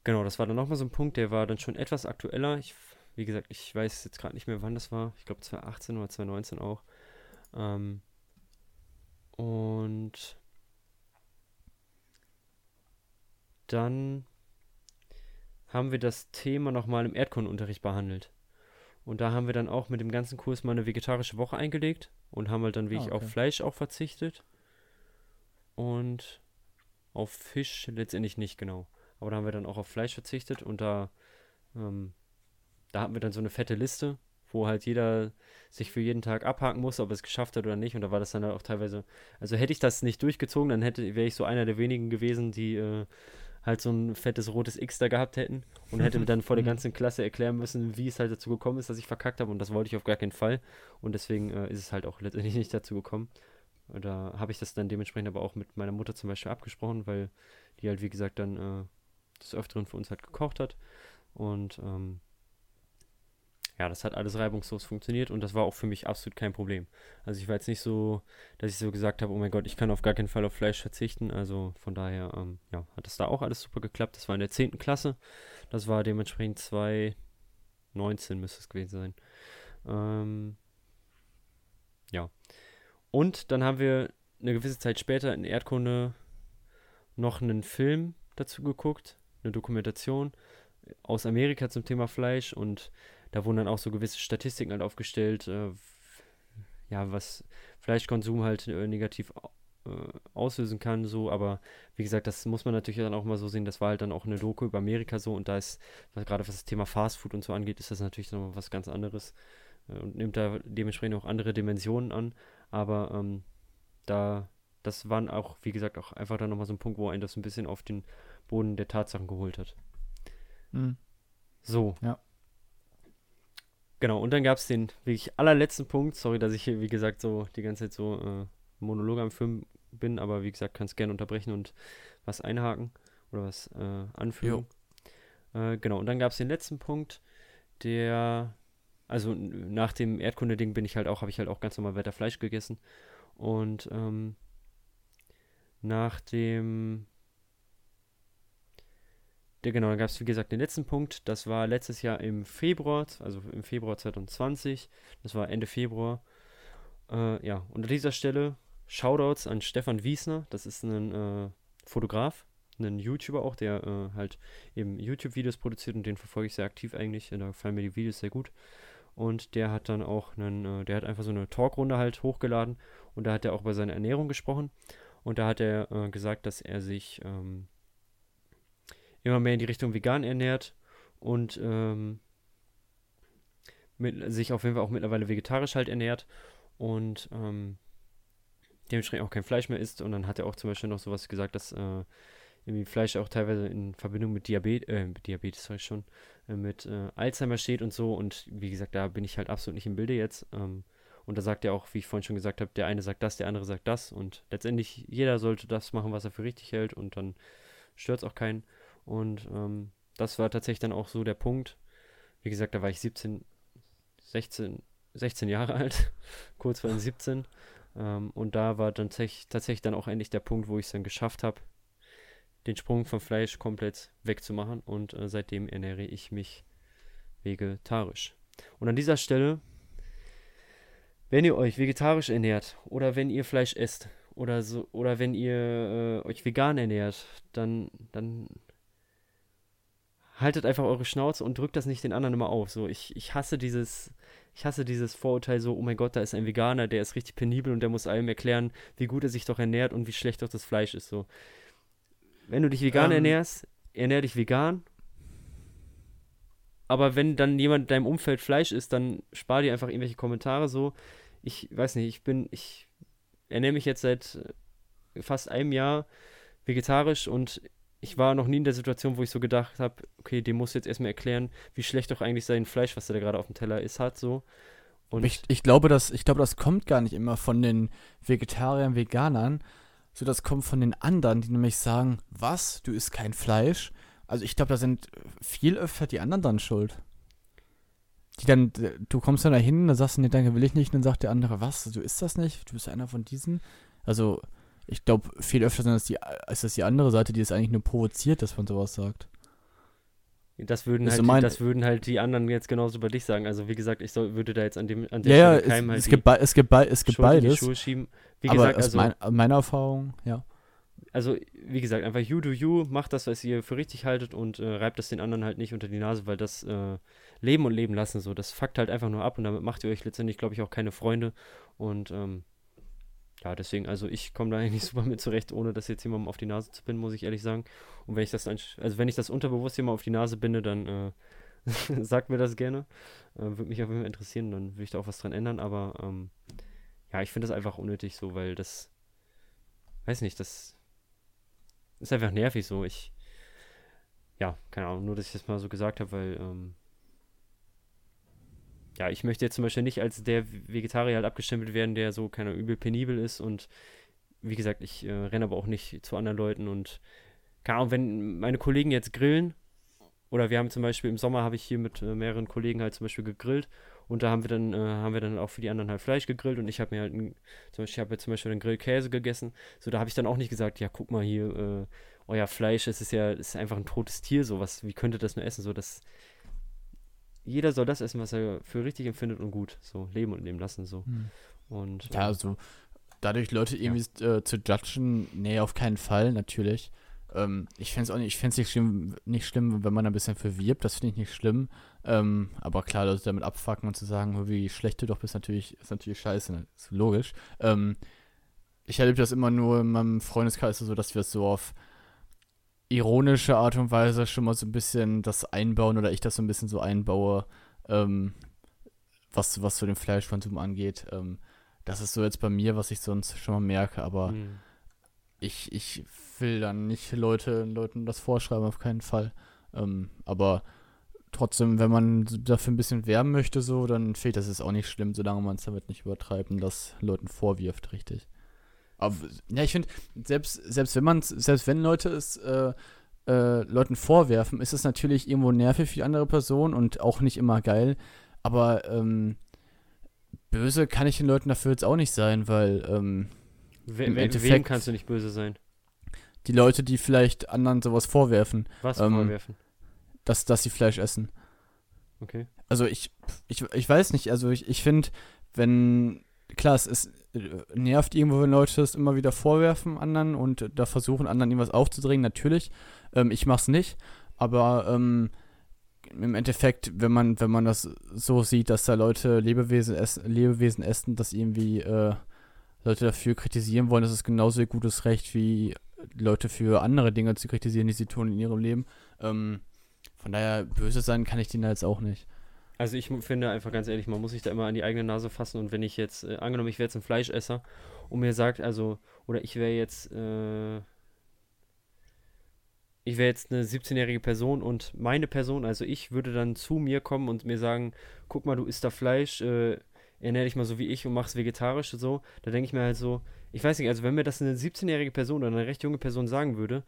genau, das war dann nochmal so ein Punkt, der war dann schon etwas aktueller. Ich, wie gesagt, ich weiß jetzt gerade nicht mehr, wann das war. Ich glaube 2018 oder 2019 auch. Ähm, und dann haben wir das Thema nochmal im Erdkundenunterricht behandelt. Und da haben wir dann auch mit dem ganzen Kurs mal eine vegetarische Woche eingelegt und haben halt dann wirklich ah, okay. auf Fleisch auch verzichtet. Und auf Fisch letztendlich nicht, genau. Aber da haben wir dann auch auf Fleisch verzichtet und da, ähm, da hatten wir dann so eine fette Liste, wo halt jeder sich für jeden Tag abhaken muss, ob er es geschafft hat oder nicht. Und da war das dann halt auch teilweise, also hätte ich das nicht durchgezogen, dann hätte, wäre ich so einer der wenigen gewesen, die äh, halt so ein fettes rotes X da gehabt hätten und hätte mir dann vor der ganzen Klasse erklären müssen, wie es halt dazu gekommen ist, dass ich verkackt habe und das wollte ich auf gar keinen Fall und deswegen äh, ist es halt auch letztendlich nicht dazu gekommen. Da habe ich das dann dementsprechend aber auch mit meiner Mutter zum Beispiel abgesprochen, weil die halt wie gesagt dann äh, des Öfteren für uns halt gekocht hat und ähm, ja, das hat alles reibungslos funktioniert und das war auch für mich absolut kein Problem. Also ich war jetzt nicht so, dass ich so gesagt habe, oh mein Gott, ich kann auf gar keinen Fall auf Fleisch verzichten. Also von daher, ähm, ja, hat das da auch alles super geklappt. Das war in der 10. Klasse. Das war dementsprechend 2019 müsste es gewesen sein. Ähm, ja. Und dann haben wir eine gewisse Zeit später in Erdkunde noch einen Film dazu geguckt, eine Dokumentation aus Amerika zum Thema Fleisch und da wurden dann auch so gewisse Statistiken halt aufgestellt, äh, ja, was Fleischkonsum halt äh, negativ äh, auslösen kann, so, aber wie gesagt, das muss man natürlich dann auch mal so sehen, das war halt dann auch eine Doku über Amerika so und da ist, gerade was das Thema Fastfood und so angeht, ist das natürlich nochmal was ganz anderes äh, und nimmt da dementsprechend auch andere Dimensionen an, aber ähm, da, das waren auch, wie gesagt, auch einfach dann nochmal so ein Punkt, wo einen das ein bisschen auf den Boden der Tatsachen geholt hat. Mhm. So. Ja. Genau, und dann gab es den wirklich allerletzten Punkt. Sorry, dass ich hier, wie gesagt, so die ganze Zeit so äh, Monologe am Film bin, aber wie gesagt, kannst gerne unterbrechen und was einhaken oder was äh, anfügen. Äh, genau, und dann gab es den letzten Punkt, der, also nach dem Erdkunde-Ding bin ich halt auch, habe ich halt auch ganz normal weiter Fleisch gegessen. Und ähm, nach dem der, genau, dann gab es wie gesagt den letzten Punkt. Das war letztes Jahr im Februar, also im Februar 2020. Das war Ende Februar. Äh, ja, und an dieser Stelle Shoutouts an Stefan Wiesner. Das ist ein äh, Fotograf, ein YouTuber auch, der äh, halt eben YouTube-Videos produziert und den verfolge ich sehr aktiv eigentlich. Da gefallen mir die Videos sehr gut. Und der hat dann auch einen, äh, der hat einfach so eine Talkrunde halt hochgeladen und da hat er auch über seine Ernährung gesprochen. Und da hat er äh, gesagt, dass er sich ähm, immer mehr in die Richtung vegan ernährt und ähm, mit, sich auf jeden Fall auch mittlerweile vegetarisch halt ernährt und ähm, dementsprechend auch kein Fleisch mehr isst. Und dann hat er auch zum Beispiel noch sowas gesagt, dass äh, irgendwie Fleisch auch teilweise in Verbindung mit Diabetes, äh, mit Diabetes sag schon, äh, mit äh, Alzheimer steht und so. Und wie gesagt, da bin ich halt absolut nicht im Bilde jetzt. Ähm, und da sagt er auch, wie ich vorhin schon gesagt habe, der eine sagt das, der andere sagt das. Und letztendlich jeder sollte das machen, was er für richtig hält. Und dann stört es auch keinen. Und ähm, das war tatsächlich dann auch so der Punkt. Wie gesagt, da war ich 17, 16, 16 Jahre alt, kurz vor 17. Ähm, und da war dann tatsächlich dann auch endlich der Punkt, wo ich es dann geschafft habe, den Sprung vom Fleisch komplett wegzumachen. Und äh, seitdem ernähre ich mich vegetarisch. Und an dieser Stelle, wenn ihr euch vegetarisch ernährt oder wenn ihr Fleisch esst oder so oder wenn ihr äh, euch vegan ernährt, dann dann haltet einfach eure Schnauze und drückt das nicht den anderen immer auf. So, ich, ich hasse dieses, ich hasse dieses Vorurteil so, oh mein Gott, da ist ein Veganer, der ist richtig penibel und der muss allem erklären, wie gut er sich doch ernährt und wie schlecht doch das Fleisch ist. So. Wenn du dich vegan ähm, ernährst, ernähr dich vegan. Aber wenn dann jemand in deinem Umfeld Fleisch isst, dann spar dir einfach irgendwelche Kommentare so. Ich weiß nicht, ich bin, ich ernähre mich jetzt seit fast einem Jahr vegetarisch und ich war noch nie in der Situation, wo ich so gedacht habe, okay, dem muss jetzt erstmal erklären, wie schlecht doch eigentlich sein Fleisch, was er da gerade auf dem Teller ist, hat, so. Und ich, ich, glaube, das, ich glaube, das kommt gar nicht immer von den Vegetariern, Veganern, so das kommt von den anderen, die nämlich sagen, was, du isst kein Fleisch? Also ich glaube, da sind viel öfter die anderen dann schuld. Die dann, du kommst dann da hin, da sagst du, nee, danke, will ich nicht, und dann sagt der andere, was, du isst das nicht? Du bist einer von diesen? Also, ich glaube, viel öfter sind das die, ist das die andere Seite, die es eigentlich nur provoziert, dass man sowas sagt. Das würden, halt, mein, das würden halt die anderen jetzt genauso bei dich sagen. Also wie gesagt, ich soll, würde da jetzt an dem an der ja, Stelle keinem es, halt es, gibt es gibt, es gibt beides. Wie aber gesagt, also, mein, meine Erfahrung, ja. Also wie gesagt, einfach you do you, macht das, was ihr für richtig haltet und äh, reibt das den anderen halt nicht unter die Nase, weil das äh, Leben und Leben lassen so, das fuckt halt einfach nur ab und damit macht ihr euch letztendlich, glaube ich, auch keine Freunde und ähm, ja, deswegen, also ich komme da eigentlich super mit zurecht, ohne das jetzt jemandem auf die Nase zu binden, muss ich ehrlich sagen. Und wenn ich das, also wenn ich das unterbewusst jemand auf die Nase binde, dann äh, sagt mir das gerne. Äh, würde mich auf jeden Fall interessieren, dann würde ich da auch was dran ändern. Aber ähm, ja, ich finde das einfach unnötig so, weil das, weiß nicht, das ist einfach nervig so. Ich, ja, keine Ahnung, nur dass ich das mal so gesagt habe, weil ähm, ja, ich möchte jetzt zum Beispiel nicht als der Vegetarier halt abgestempelt werden, der so keiner übel penibel ist und wie gesagt, ich äh, renne aber auch nicht zu anderen Leuten und keine Ahnung, wenn meine Kollegen jetzt grillen oder wir haben zum Beispiel im Sommer habe ich hier mit äh, mehreren Kollegen halt zum Beispiel gegrillt und da haben wir dann äh, haben wir dann auch für die anderen halt Fleisch gegrillt und ich habe mir halt ein, zum Beispiel habe zum Beispiel den Grillkäse gegessen, so da habe ich dann auch nicht gesagt, ja guck mal hier äh, euer Fleisch, es ist ja ist einfach ein totes Tier, so was, wie könnte das nur essen, so das jeder soll das essen, was er für richtig empfindet und gut. So, leben und leben lassen, so. Hm. Und, ja, also, dadurch Leute irgendwie ja. äh, zu judgen, nee, auf keinen Fall, natürlich. Ähm, ich fände es auch nicht, ich fände nicht schlimm, nicht schlimm, wenn man ein bisschen verwirbt, das finde ich nicht schlimm. Ähm, aber klar, Leute damit abfacken und zu sagen, wie schlecht du doch bist, natürlich, ist natürlich scheiße, ne? ist logisch. Ähm, ich erlebe das immer nur in meinem Freundeskreis so, dass wir es so auf ironische Art und Weise schon mal so ein bisschen das einbauen oder ich das so ein bisschen so einbaue, ähm, was, was so den Fleischkonsum angeht. Ähm, das ist so jetzt bei mir, was ich sonst schon mal merke, aber mhm. ich, ich will dann nicht Leute, Leuten das vorschreiben, auf keinen Fall. Ähm, aber trotzdem, wenn man dafür ein bisschen werben möchte, so, dann fehlt das ist auch nicht schlimm, solange man es damit nicht übertreibt und das Leuten vorwirft, richtig. Aber, ja, ich finde, selbst, selbst wenn man selbst wenn Leute es äh, äh, Leuten vorwerfen, ist es natürlich irgendwo nervig für die andere Person und auch nicht immer geil. Aber ähm, böse kann ich den Leuten dafür jetzt auch nicht sein, weil ähm, We Im Endeffekt- wem kannst du nicht böse sein? die Leute, die vielleicht anderen sowas vorwerfen, Was Ähm, vorwerfen? dass, dass sie Fleisch essen. Okay. Also ich, ich, ich weiß nicht, also ich, ich finde, wenn, klar, es ist, nervt irgendwo, wenn Leute es immer wieder vorwerfen anderen und da versuchen, anderen irgendwas aufzudrängen, natürlich. Ähm, ich mach's nicht, aber ähm, im Endeffekt, wenn man, wenn man das so sieht, dass da Leute Lebewesen essen, Lebewesen essen, dass irgendwie äh, Leute dafür kritisieren wollen, das ist genauso ihr gutes Recht wie Leute für andere Dinge zu kritisieren, die sie tun in ihrem Leben. Ähm, von daher, böse sein kann ich denen da jetzt auch nicht. Also ich finde einfach ganz ehrlich, man muss sich da immer an die eigene Nase fassen und wenn ich jetzt, äh, angenommen, ich wäre jetzt ein Fleischesser und mir sagt, also, oder ich wäre jetzt, äh, ich wäre jetzt eine 17-jährige Person und meine Person, also ich, würde dann zu mir kommen und mir sagen, guck mal, du isst da Fleisch, äh, ernähr dich mal so wie ich und mach's vegetarisch und so, da denke ich mir halt so, ich weiß nicht, also wenn mir das eine 17-jährige Person oder eine recht junge Person sagen würde,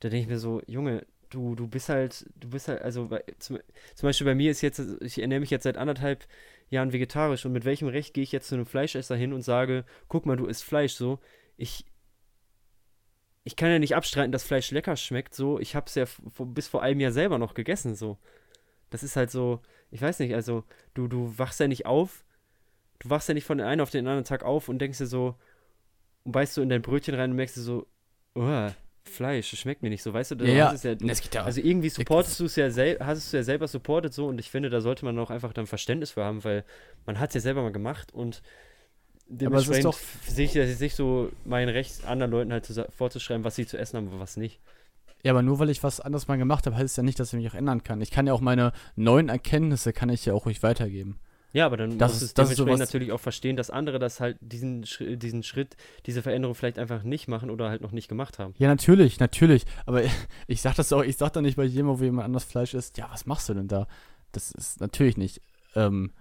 da denke ich mir so, Junge, du, du bist halt, du bist halt, also zum, zum Beispiel bei mir ist jetzt, ich ernähre mich jetzt seit anderthalb Jahren vegetarisch und mit welchem Recht gehe ich jetzt zu einem Fleischesser hin und sage, guck mal, du isst Fleisch so. Ich, ich kann ja nicht abstreiten, dass Fleisch lecker schmeckt so. Ich habe es ja bis vor einem Jahr selber noch gegessen so. Das ist halt so, ich weiß nicht, also du, du wachst ja nicht auf, du wachst ja nicht von dem einen auf den anderen Tag auf und denkst dir so, und beißt so in dein Brötchen rein und merkst dir so, oh, Fleisch, das schmeckt mir nicht so, weißt du? Ja, ja. ja, also irgendwie supportest du es ja selber, hast es ja selber supportet so und ich finde, da sollte man auch einfach dann Verständnis für haben, weil man hat es ja selber mal gemacht und dementsprechend doch- sehe ich das nicht so mein Recht, anderen Leuten halt zu, vorzuschreiben, was sie zu essen haben und was nicht. Ja, aber nur weil ich was anderes mal gemacht habe, heißt es ja nicht, dass ich mich auch ändern kann. Ich kann ja auch meine neuen Erkenntnisse, kann ich ja auch ruhig weitergeben. Ja, aber dann Das muss ist- es das ist dementsprechend sowas- natürlich auch verstehen, dass andere das halt diesen, diesen Schritt, diese Veränderung vielleicht einfach nicht machen oder halt noch nicht gemacht haben. Ja, natürlich, natürlich. Aber ich sag das auch, ich sag doch nicht bei jedem, wo jemand anders Fleisch isst, ja, was machst du denn da? Das ist natürlich nicht. Ähm,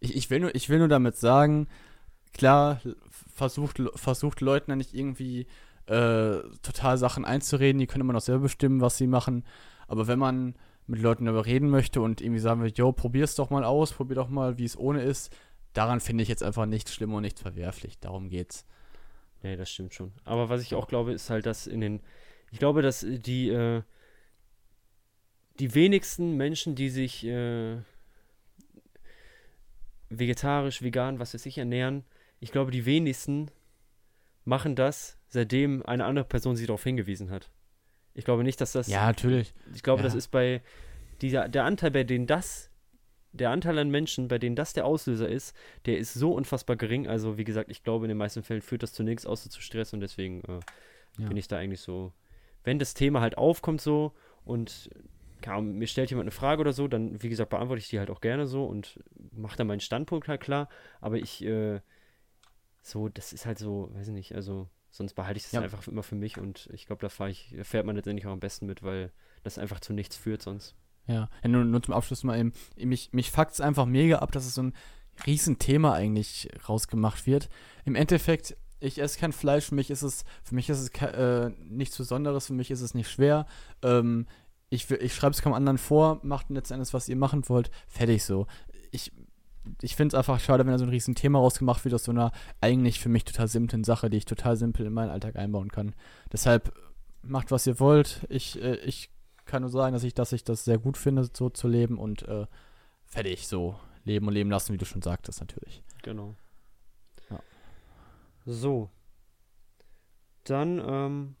ich, ich, will nur, ich will nur damit sagen, klar, versucht, versucht Leuten ja nicht irgendwie äh, total Sachen einzureden, die können immer noch selber bestimmen, was sie machen. Aber wenn man mit Leuten darüber reden möchte und irgendwie sagen will, yo, probier's doch mal aus, probier doch mal, wie es ohne ist, daran finde ich jetzt einfach nichts schlimm und nichts verwerflich. Darum geht's. Nee, das stimmt schon. Aber was ich auch glaube, ist halt, dass in den. Ich glaube, dass die, äh, die wenigsten Menschen, die sich äh, vegetarisch, vegan, was weiß ich, ernähren, ich glaube, die wenigsten machen das, seitdem eine andere Person sie darauf hingewiesen hat. Ich glaube nicht, dass das. Ja, natürlich. Ich glaube, Ja. das ist bei dieser, der Anteil, bei denen das, der Anteil an Menschen, bei denen das der Auslöser ist, der ist so unfassbar gering. Also, wie gesagt, ich glaube, in den meisten Fällen führt das zu nichts, außer zu Stress und deswegen äh, Ja. bin ich da eigentlich so. Wenn das Thema halt aufkommt so und Ahnung, mir stellt jemand eine Frage oder so, dann, wie gesagt, beantworte ich die halt auch gerne so und mache dann meinen Standpunkt halt klar. Aber ich, äh, so, das ist halt so, weiß ich nicht, also sonst behalte ich das Ja. einfach immer für mich und ich glaube, da ich, da fährt man letztendlich auch am besten mit, weil das einfach zu nichts führt sonst. Ja, ja nur, nur zum Abschluss mal eben. Mich, mich fuckt es einfach mega ab, dass es so ein Riesenthema eigentlich rausgemacht wird. Im Endeffekt, ich esse kein Fleisch, für mich ist es, für mich ist es äh, nichts Besonderes, für mich ist es nicht schwer. Ähm, ich ich schreibe es kaum anderen vor, macht letzten Endes, was ihr machen wollt, fertig so. Ich, ich finde es einfach schade, wenn da so ein Riesenthema rausgemacht wird aus so einer eigentlich für mich total simplen Sache, die ich total simpel in meinen Alltag einbauen kann. Deshalb macht, was ihr wollt. Ich, äh, ich kann nur sagen, dass ich, dass ich das sehr gut finde, so zu leben und äh, fertig so leben und leben lassen, wie du schon sagtest, natürlich. Genau. Ja. So. Dann, ähm.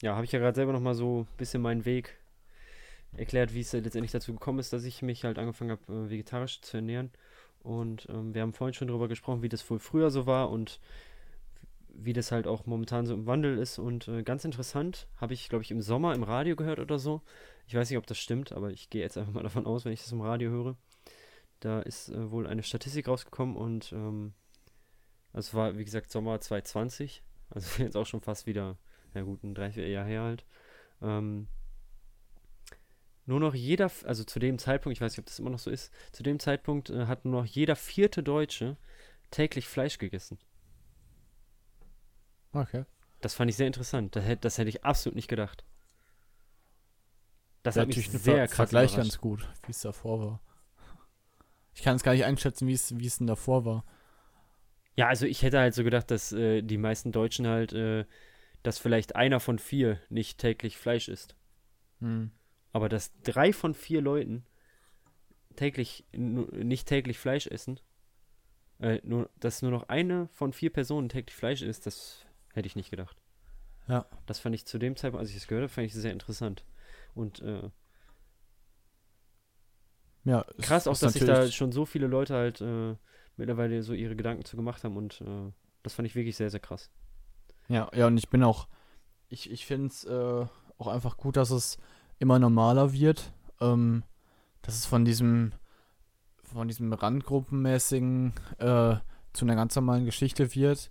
Ja, habe ich ja gerade selber nochmal so ein bisschen meinen Weg erklärt, wie es letztendlich dazu gekommen ist, dass ich mich halt angefangen habe, äh, vegetarisch zu ernähren. Und ähm, wir haben vorhin schon darüber gesprochen, wie das wohl früher so war und wie das halt auch momentan so im Wandel ist. Und äh, ganz interessant, habe ich, glaube ich, im Sommer im Radio gehört oder so. Ich weiß nicht, ob das stimmt, aber ich gehe jetzt einfach mal davon aus, wenn ich das im Radio höre. Da ist äh, wohl eine Statistik rausgekommen und ähm, es war, wie gesagt, Sommer 2020. Also jetzt auch schon fast wieder, ja gut, ein drei, vier Jahr her halt. Ähm, nur noch jeder, also zu dem Zeitpunkt, ich weiß nicht, ob das immer noch so ist, zu dem Zeitpunkt äh, hat nur noch jeder vierte Deutsche täglich Fleisch gegessen. Okay. Das fand ich sehr interessant. Das hätte, das hätte ich absolut nicht gedacht. Das Ja, hat mich natürlich ein sehr Ver krass Vergleich überrascht. ganz gut, wie es davor war. Ich kann es gar nicht einschätzen, wie es wie es denn davor war. Ja, also ich hätte halt so gedacht, dass äh, die meisten Deutschen halt, äh, dass vielleicht einer von vier nicht täglich Fleisch isst. Hm. Aber dass drei von vier Leuten täglich, nicht täglich Fleisch essen, äh, nur, dass nur noch eine von vier Personen täglich Fleisch isst, das hätte ich nicht gedacht. Ja. Das fand ich zu dem Zeitpunkt, als ich es gehört habe, fand ich sehr interessant. Und äh, Ja, krass auch, dass sich da schon so viele Leute halt äh, mittlerweile so ihre Gedanken zu gemacht haben und äh, das fand ich wirklich sehr, sehr krass. Ja, ja, und ich bin auch, ich, ich finde es äh, auch einfach gut, dass es immer normaler wird. Ähm, dass es von diesem, von diesem Randgruppenmäßigen äh, zu einer ganz normalen Geschichte wird.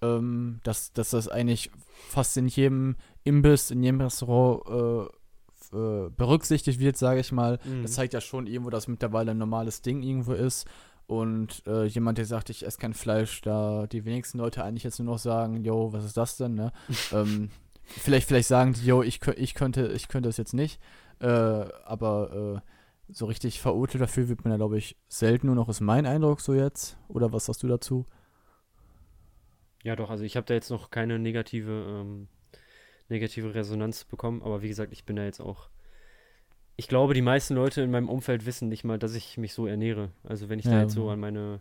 Ähm, dass, dass das eigentlich fast in jedem Imbiss, in jedem Restaurant äh, äh, berücksichtigt wird, sage ich mal. Mhm. Das zeigt ja schon irgendwo, dass mittlerweile ein normales Ding irgendwo ist. Und äh, jemand, der sagt, ich esse kein Fleisch, da die wenigsten Leute eigentlich jetzt nur noch sagen, yo, was ist das denn, ne? ähm, vielleicht, vielleicht sagen die, yo, ich, ich könnte, ich könnte es jetzt nicht. Äh, aber äh, so richtig verurteilt dafür wird man ja, glaube ich, selten nur noch, ist mein Eindruck so jetzt. Oder was sagst du dazu? Ja, doch, also ich habe da jetzt noch keine negative, ähm, negative Resonanz bekommen, aber wie gesagt, ich bin da jetzt auch. Ich glaube, die meisten Leute in meinem Umfeld wissen nicht mal, dass ich mich so ernähre. Also wenn ich da Ja, jetzt so an meine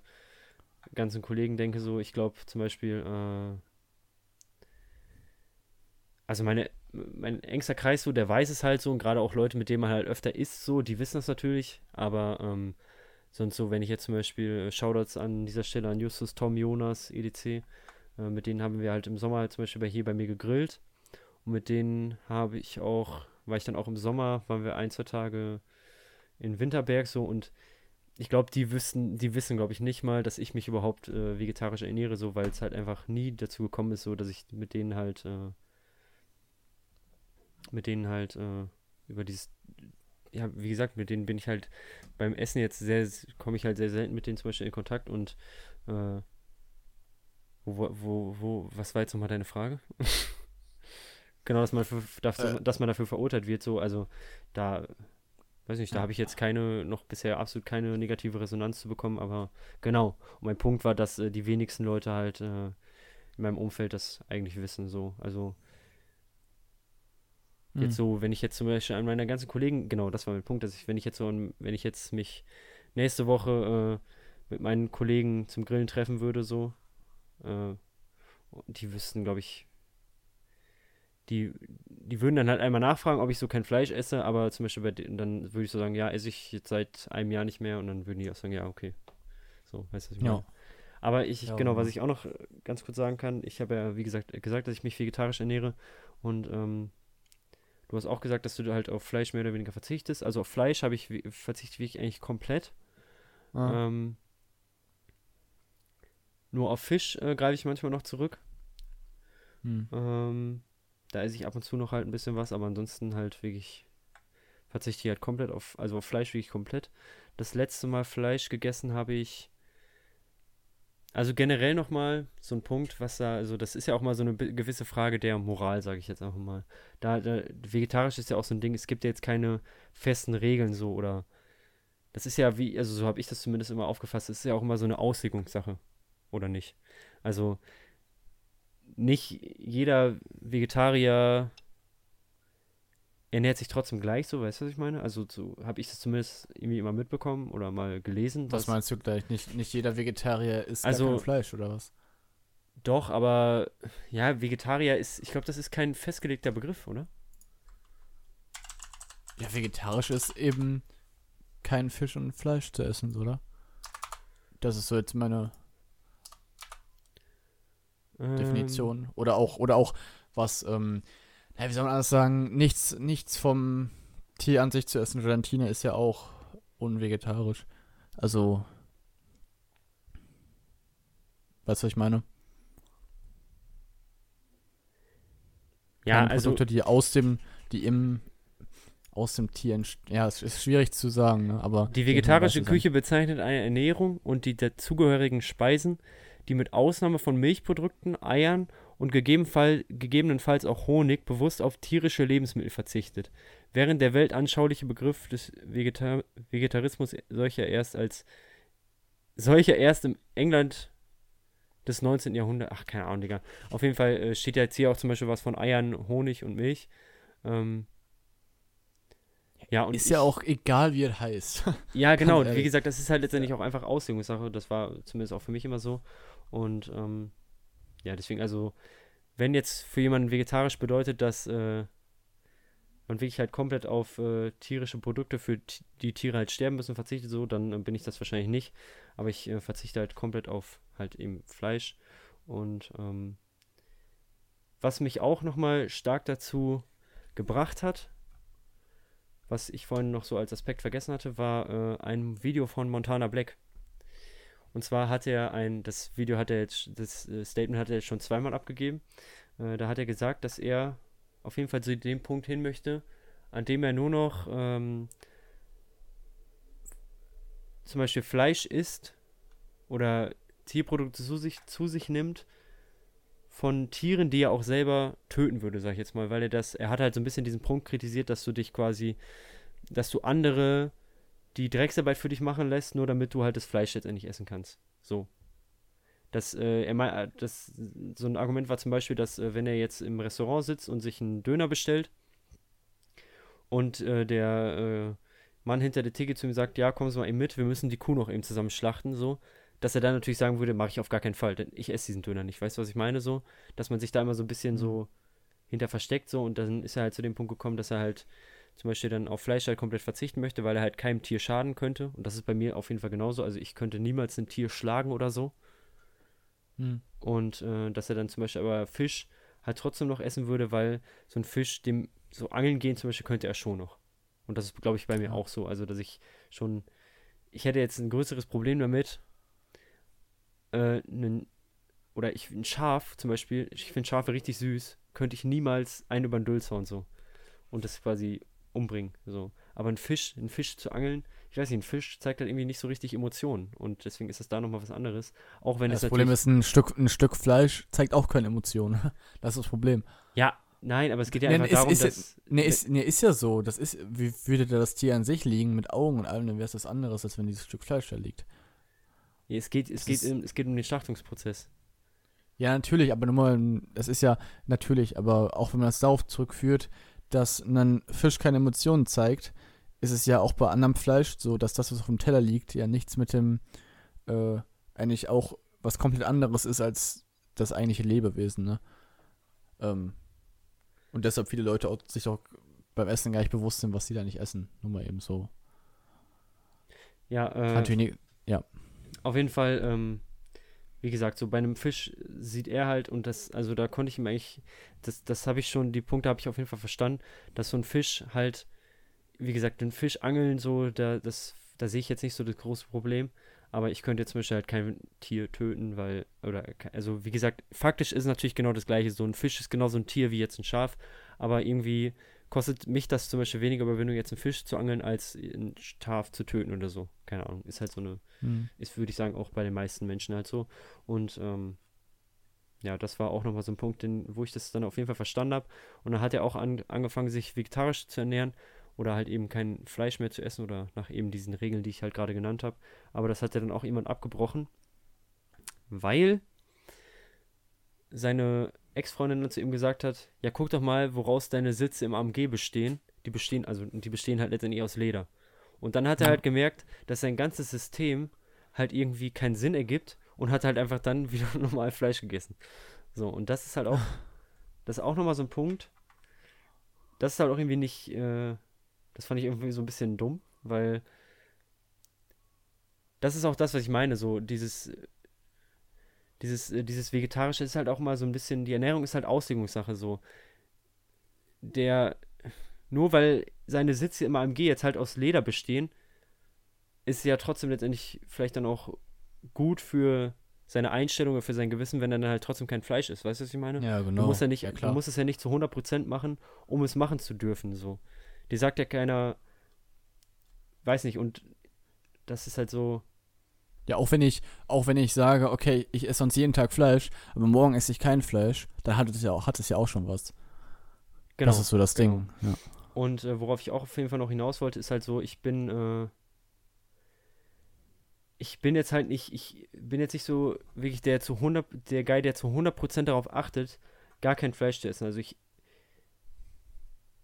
ganzen Kollegen denke, so, ich glaube zum Beispiel, äh, also meine, mein engster Kreis so, der weiß es halt so und gerade auch Leute, mit denen man halt öfter isst, so, die wissen das natürlich, aber ähm, sonst so, wenn ich jetzt zum Beispiel äh, Shoutouts an dieser Stelle an Justus, Tom, Jonas, EDC, äh, mit denen haben wir halt im Sommer zum Beispiel bei hier bei mir gegrillt. Und mit denen habe ich auch, war ich dann auch im Sommer, waren wir ein, zwei Tage in Winterberg so und ich glaube, die wissen, die wissen, glaube ich, nicht mal, dass ich mich überhaupt äh, vegetarisch ernähre, so, weil es halt einfach nie dazu gekommen ist, so, dass ich mit denen halt, äh, mit denen halt äh, über dieses, ja, wie gesagt, mit denen bin ich halt beim Essen jetzt sehr, komme ich halt sehr selten mit denen zum Beispiel in Kontakt und äh, wo, wo, wo, was war jetzt nochmal deine Frage? genau, dass man, für, dafür, Äh. dass man dafür verurteilt wird, so, also da, weiß nicht, da Ja. habe ich jetzt keine, noch bisher absolut keine negative Resonanz zu bekommen, aber genau. Und mein Punkt war, dass äh, die wenigsten Leute halt äh, in meinem Umfeld das eigentlich wissen, so, also Jetzt so, wenn ich jetzt zum Beispiel an meine ganzen Kollegen, genau, das war mein Punkt, dass ich, wenn ich jetzt so, wenn ich jetzt mich nächste Woche äh, mit meinen Kollegen zum Grillen treffen würde, so, äh, die wüssten, glaube ich, die, die würden dann halt einmal nachfragen, ob ich so kein Fleisch esse, aber zum Beispiel bei denen, dann würde ich so sagen, ja, esse ich jetzt seit einem Jahr nicht mehr und dann würden die auch sagen, ja, okay. So, weißt du, was ich Ja. meine? Aber ich, Ja, genau, was ja. ich auch noch ganz kurz sagen kann, ich habe ja, wie gesagt, gesagt, dass ich mich vegetarisch ernähre und ähm, du hast auch gesagt, dass du halt auf Fleisch mehr oder weniger verzichtest. Also auf Fleisch habe ich verzichte wirklich eigentlich komplett. Ah. Ähm, nur auf Fisch äh, greife ich manchmal noch zurück. Hm. Ähm, da esse ich ab und zu noch halt ein bisschen was, aber ansonsten halt wirklich verzichte ich halt komplett auf, also auf Fleisch wirklich komplett. Das letzte Mal Fleisch gegessen habe ich, also generell nochmal so ein Punkt, was da, also das ist ja auch mal so eine gewisse Frage der Moral, sage ich jetzt einfach mal. Da, da, vegetarisch ist ja auch so ein Ding, es gibt ja jetzt keine festen Regeln so oder, das ist ja wie, also so habe ich das zumindest immer aufgefasst, es ist ja auch immer so eine Auslegungssache, oder nicht? Also, nicht jeder Vegetarier ernährt sich trotzdem gleich so, weißt du, was ich meine? Also so habe ich das zumindest irgendwie immer mitbekommen oder mal gelesen. Was meinst du gleich? Nicht, nicht jeder Vegetarier isst Also- Fleisch, oder was? Doch, aber ja, Vegetarier ist, ich glaube, das ist kein festgelegter Begriff, oder? Ja, vegetarisch ist eben kein Fisch und Fleisch zu essen, oder? Das ist so jetzt meine Ähm, Definition. Oder auch, oder auch was, ähm, ja, wie soll man anders sagen, nichts, nichts vom Tier an sich zu essen. Gelatine ist ja auch unvegetarisch. Also, weißt du, was ich meine? Ja, Keine also Produkte, die aus dem, die im aus dem Tier entsteht. Ja, es ist schwierig zu sagen, ne? aber. Die vegetarische Küche bezeichnet eine Ernährung und die dazugehörigen Speisen, die mit Ausnahme von Milchprodukten, Eiern und gegebenenfalls auch Honig bewusst auf tierische Lebensmittel verzichtet, während der weltanschauliche Begriff des Vegetar Vegetarismus solcher erst als solcher erst im England des 19. Jahrhunderts, ach keine Ahnung, Digga. Auf jeden Fall äh, steht ja jetzt hier auch zum Beispiel was von Eiern, Honig und Milch. Ähm, ja, und ist ich, ja auch egal, wie es heißt. Ja, genau. Wie gesagt, das ist halt letztendlich ja. auch einfach Auslegungssache. Das war zumindest auch für mich immer so. Und ähm, ja, deswegen, also, wenn jetzt für jemanden vegetarisch bedeutet, dass äh, man wirklich halt komplett auf äh, tierische Produkte, für die Tiere halt sterben müssen, verzichtet, so, dann äh, bin ich das wahrscheinlich nicht. Aber ich äh, verzichte halt komplett auf halt eben Fleisch. Und ähm, was mich auch nochmal stark dazu gebracht hat, was ich vorhin noch so als Aspekt vergessen hatte, war äh, ein Video von Montana Black. Und zwar hat er ein, das Video hat er jetzt, das äh, Statement hat er jetzt schon zweimal abgegeben. Äh, da hat er gesagt, dass er auf jeden Fall zu dem Punkt hin möchte, an dem er nur noch ähm, zum Beispiel Fleisch isst oder Tierprodukte zu sich, zu sich nimmt von Tieren, die er auch selber töten würde, sag ich jetzt mal, weil er das, er hat halt so ein bisschen diesen Punkt kritisiert, dass du dich quasi, dass du andere die Drecksarbeit für dich machen lässt, nur damit du halt das Fleisch letztendlich essen kannst. So. Das, äh, er äh, das, so ein Argument war zum Beispiel, dass äh, wenn er jetzt im Restaurant sitzt und sich einen Döner bestellt und äh, der äh, Mann hinter der Theke zu ihm sagt, ja, kommen Sie mal eben mit, wir müssen die Kuh noch eben zusammen schlachten, so, dass er dann natürlich sagen würde, mache ich auf gar keinen Fall, denn ich esse diesen Döner nicht. Weißt du, was ich meine? So, dass man sich da immer so ein bisschen mhm. so hinter versteckt, so, und dann ist er halt zu dem Punkt gekommen, dass er halt zum Beispiel dann auf Fleisch halt komplett verzichten möchte, weil er halt keinem Tier schaden könnte. Und das ist bei mir auf jeden Fall genauso. Also ich könnte niemals ein Tier schlagen oder so. Mhm. Und äh, dass er dann zum Beispiel aber Fisch halt trotzdem noch essen würde, weil so ein Fisch, dem so angeln gehen zum Beispiel, könnte er schon noch. Und das ist, glaube ich, bei mir ja. auch so. Also, dass ich schon, ich hätte jetzt ein größeres Problem damit, äh, einen, oder ich, ein Schaf zum Beispiel, ich finde Schafe richtig süß, könnte ich niemals einen über den Dülzhorn so und das quasi umbringen, so. Aber ein Fisch, ein Fisch zu angeln, ich weiß nicht, ein Fisch zeigt halt irgendwie nicht so richtig Emotionen und deswegen ist das da nochmal was anderes. Auch wenn ja, es Das Problem ist, ein Stück, ein Stück Fleisch zeigt auch keine Emotionen. Das ist das Problem. Ja, nein, aber es geht ja nee, einfach ist, darum, ist, dass. Nee ist, nee, ist ja so. Das ist, wie würde das Tier an sich liegen mit Augen und allem, dann wäre es das anderes, als wenn dieses Stück Fleisch da liegt. Es geht, es, geht, um, es geht um den Schlachtungsprozess. Ja, natürlich, aber nur das ist ja natürlich, aber auch wenn man das darauf zurückführt, dass ein Fisch keine Emotionen zeigt, ist es ja auch bei anderem Fleisch so, dass das, was auf dem Teller liegt, ja nichts mit dem, äh, eigentlich auch was komplett anderes ist als das eigentliche Lebewesen, ne? Ähm, und deshalb viele Leute auch, sich auch beim Essen gar nicht bewusst sind, was sie da nicht essen. Nur mal eben so. Ja, äh, wenig, ja auf jeden Fall, ähm, wie gesagt, so bei einem Fisch sieht er halt, und das, also da konnte ich ihm eigentlich, das, das habe ich schon, die Punkte habe ich auf jeden Fall verstanden, dass so ein Fisch halt, wie gesagt, den Fisch angeln, so, da, das, da sehe ich jetzt nicht so das große Problem. Aber ich könnte jetzt zum Beispiel halt kein Tier töten, weil, oder, also wie gesagt, faktisch ist natürlich genau das gleiche. So ein Fisch ist genauso ein Tier wie jetzt ein Schaf, aber irgendwie kostet mich das zum Beispiel weniger Überwindung, jetzt einen Fisch zu angeln, als ein Schaf zu töten oder so. Keine Ahnung. Ist halt so eine, mhm. ist, würde ich sagen, auch bei den meisten Menschen halt so. Und ähm, ja, das war auch nochmal so ein Punkt, den, wo ich das dann auf jeden Fall verstanden habe. Und dann hat er auch an, angefangen, sich vegetarisch zu ernähren oder halt eben kein Fleisch mehr zu essen oder nach eben diesen Regeln, die ich halt gerade genannt habe. Aber das hat er dann auch jemand abgebrochen, weil seine Ex-Freundin zu ihm gesagt hat, ja guck doch mal, woraus deine Sitze im AMG bestehen. Die bestehen, also die bestehen halt letztendlich aus Leder. Und dann hat er halt gemerkt, dass sein ganzes System halt irgendwie keinen Sinn ergibt und hat halt einfach dann wieder normal Fleisch gegessen. So, und das ist halt auch, das ist auch nochmal so ein Punkt. Das ist halt auch irgendwie nicht, äh, das fand ich irgendwie so ein bisschen dumm, weil das ist auch das, was ich meine, so dieses dieses, äh, dieses Vegetarische ist halt auch mal so ein bisschen, die Ernährung ist halt Auslegungssache so. Der, nur weil seine Sitze im AMG jetzt halt aus Leder bestehen, ist ja trotzdem letztendlich vielleicht dann auch gut für seine Einstellung, für sein Gewissen, wenn er dann halt trotzdem kein Fleisch ist. Weißt du, was ich meine? Ja, genau. Du musst, ja nicht, ja, du musst es ja nicht zu 100% machen, um es machen zu dürfen, so. dir sagt ja keiner, weiß nicht, und das ist halt so. Ja, auch wenn ich, auch wenn ich sage, okay, ich esse sonst jeden Tag Fleisch, aber morgen esse ich kein Fleisch, dann hat es ja auch, hat es ja auch schon was. Genau. das ist so das genau. Ding. Ja. Und äh, worauf ich auch auf jeden Fall noch hinaus wollte, ist halt so, ich bin, äh, ich bin jetzt halt nicht, ich bin jetzt nicht so wirklich der zu 100, der Guy, der zu 100% darauf achtet, gar kein Fleisch zu essen. Also ich,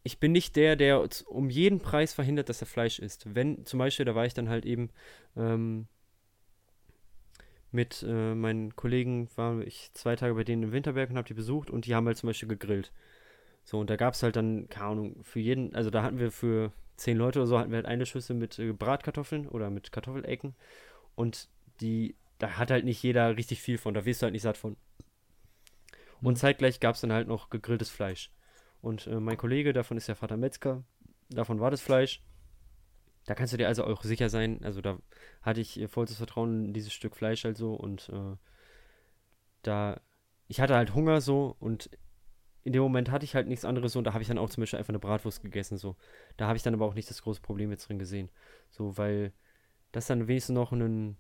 ich bin nicht der, der um jeden Preis verhindert, dass er Fleisch isst. Wenn, zum Beispiel, da war ich dann halt eben ähm, mit äh, meinen Kollegen, war ich zwei Tage bei denen im Winterberg und habe die besucht und die haben halt zum Beispiel gegrillt. So, und da gab es halt dann, keine Ahnung, für jeden, also da hatten wir für zehn Leute oder so, hatten wir halt eine Schüssel mit äh, Bratkartoffeln oder mit Kartoffelecken. Und die, da hat halt nicht jeder richtig viel von, da wirst du halt nicht satt von. Und Mhm. zeitgleich gab es dann halt noch gegrilltes Fleisch. Und äh, mein Kollege, davon ist der Vater Metzger, davon war das Fleisch. Da kannst du dir also auch sicher sein, also da hatte ich äh, vollstes Vertrauen in dieses Stück Fleisch halt so und äh, da, ich hatte halt Hunger so und in dem Moment hatte ich halt nichts anderes so und da habe ich dann auch zum Beispiel einfach eine Bratwurst gegessen so. Da habe ich dann aber auch nicht das große Problem jetzt drin gesehen. So, weil das dann wenigstens noch ein,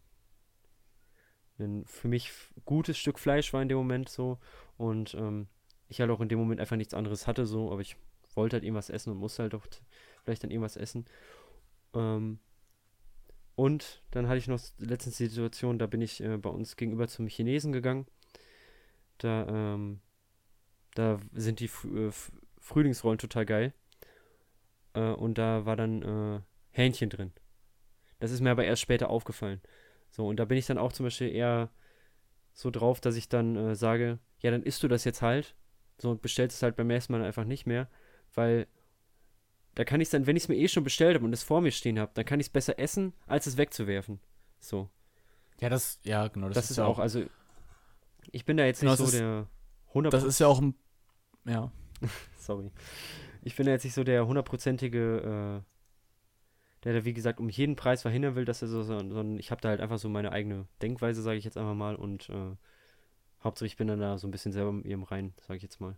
ein für mich gutes Stück Fleisch war in dem Moment so und ähm, ich halt auch in dem Moment einfach nichts anderes hatte so, aber ich wollte halt irgendwas essen und musste halt auch vielleicht dann irgendwas essen. Ähm, und dann hatte ich noch letztens die Situation, da bin ich äh, bei uns gegenüber zum Chinesen gegangen. Da, ähm, da sind die Frü äh, Frühlingsrollen total geil. Äh, und da war dann äh, Hähnchen drin. Das ist mir aber erst später aufgefallen. So, und da bin ich dann auch zum Beispiel eher so drauf, dass ich dann äh, sage, ja, dann isst du das jetzt halt. So, und bestellst es halt beim nächsten Mal einfach nicht mehr. Weil da kann ich dann, wenn ich es mir eh schon bestellt habe und es vor mir stehen habe, dann kann ich es besser essen, als es wegzuwerfen. So. ja, das, ja, genau. Das, ist auch, also ich bin da jetzt Genau, nicht das so ist- der 100 das ist ja auch ein, ja. sorry. Ich bin da jetzt nicht so der hundertprozentige, äh, der da wie gesagt um jeden Preis verhindern will, dass er so, so- sondern ich habe da halt einfach so meine eigene Denkweise, sage ich jetzt einfach mal und äh, Hauptsache ich bin dann da so ein bisschen selber mit ihrem rein, sage ich jetzt mal.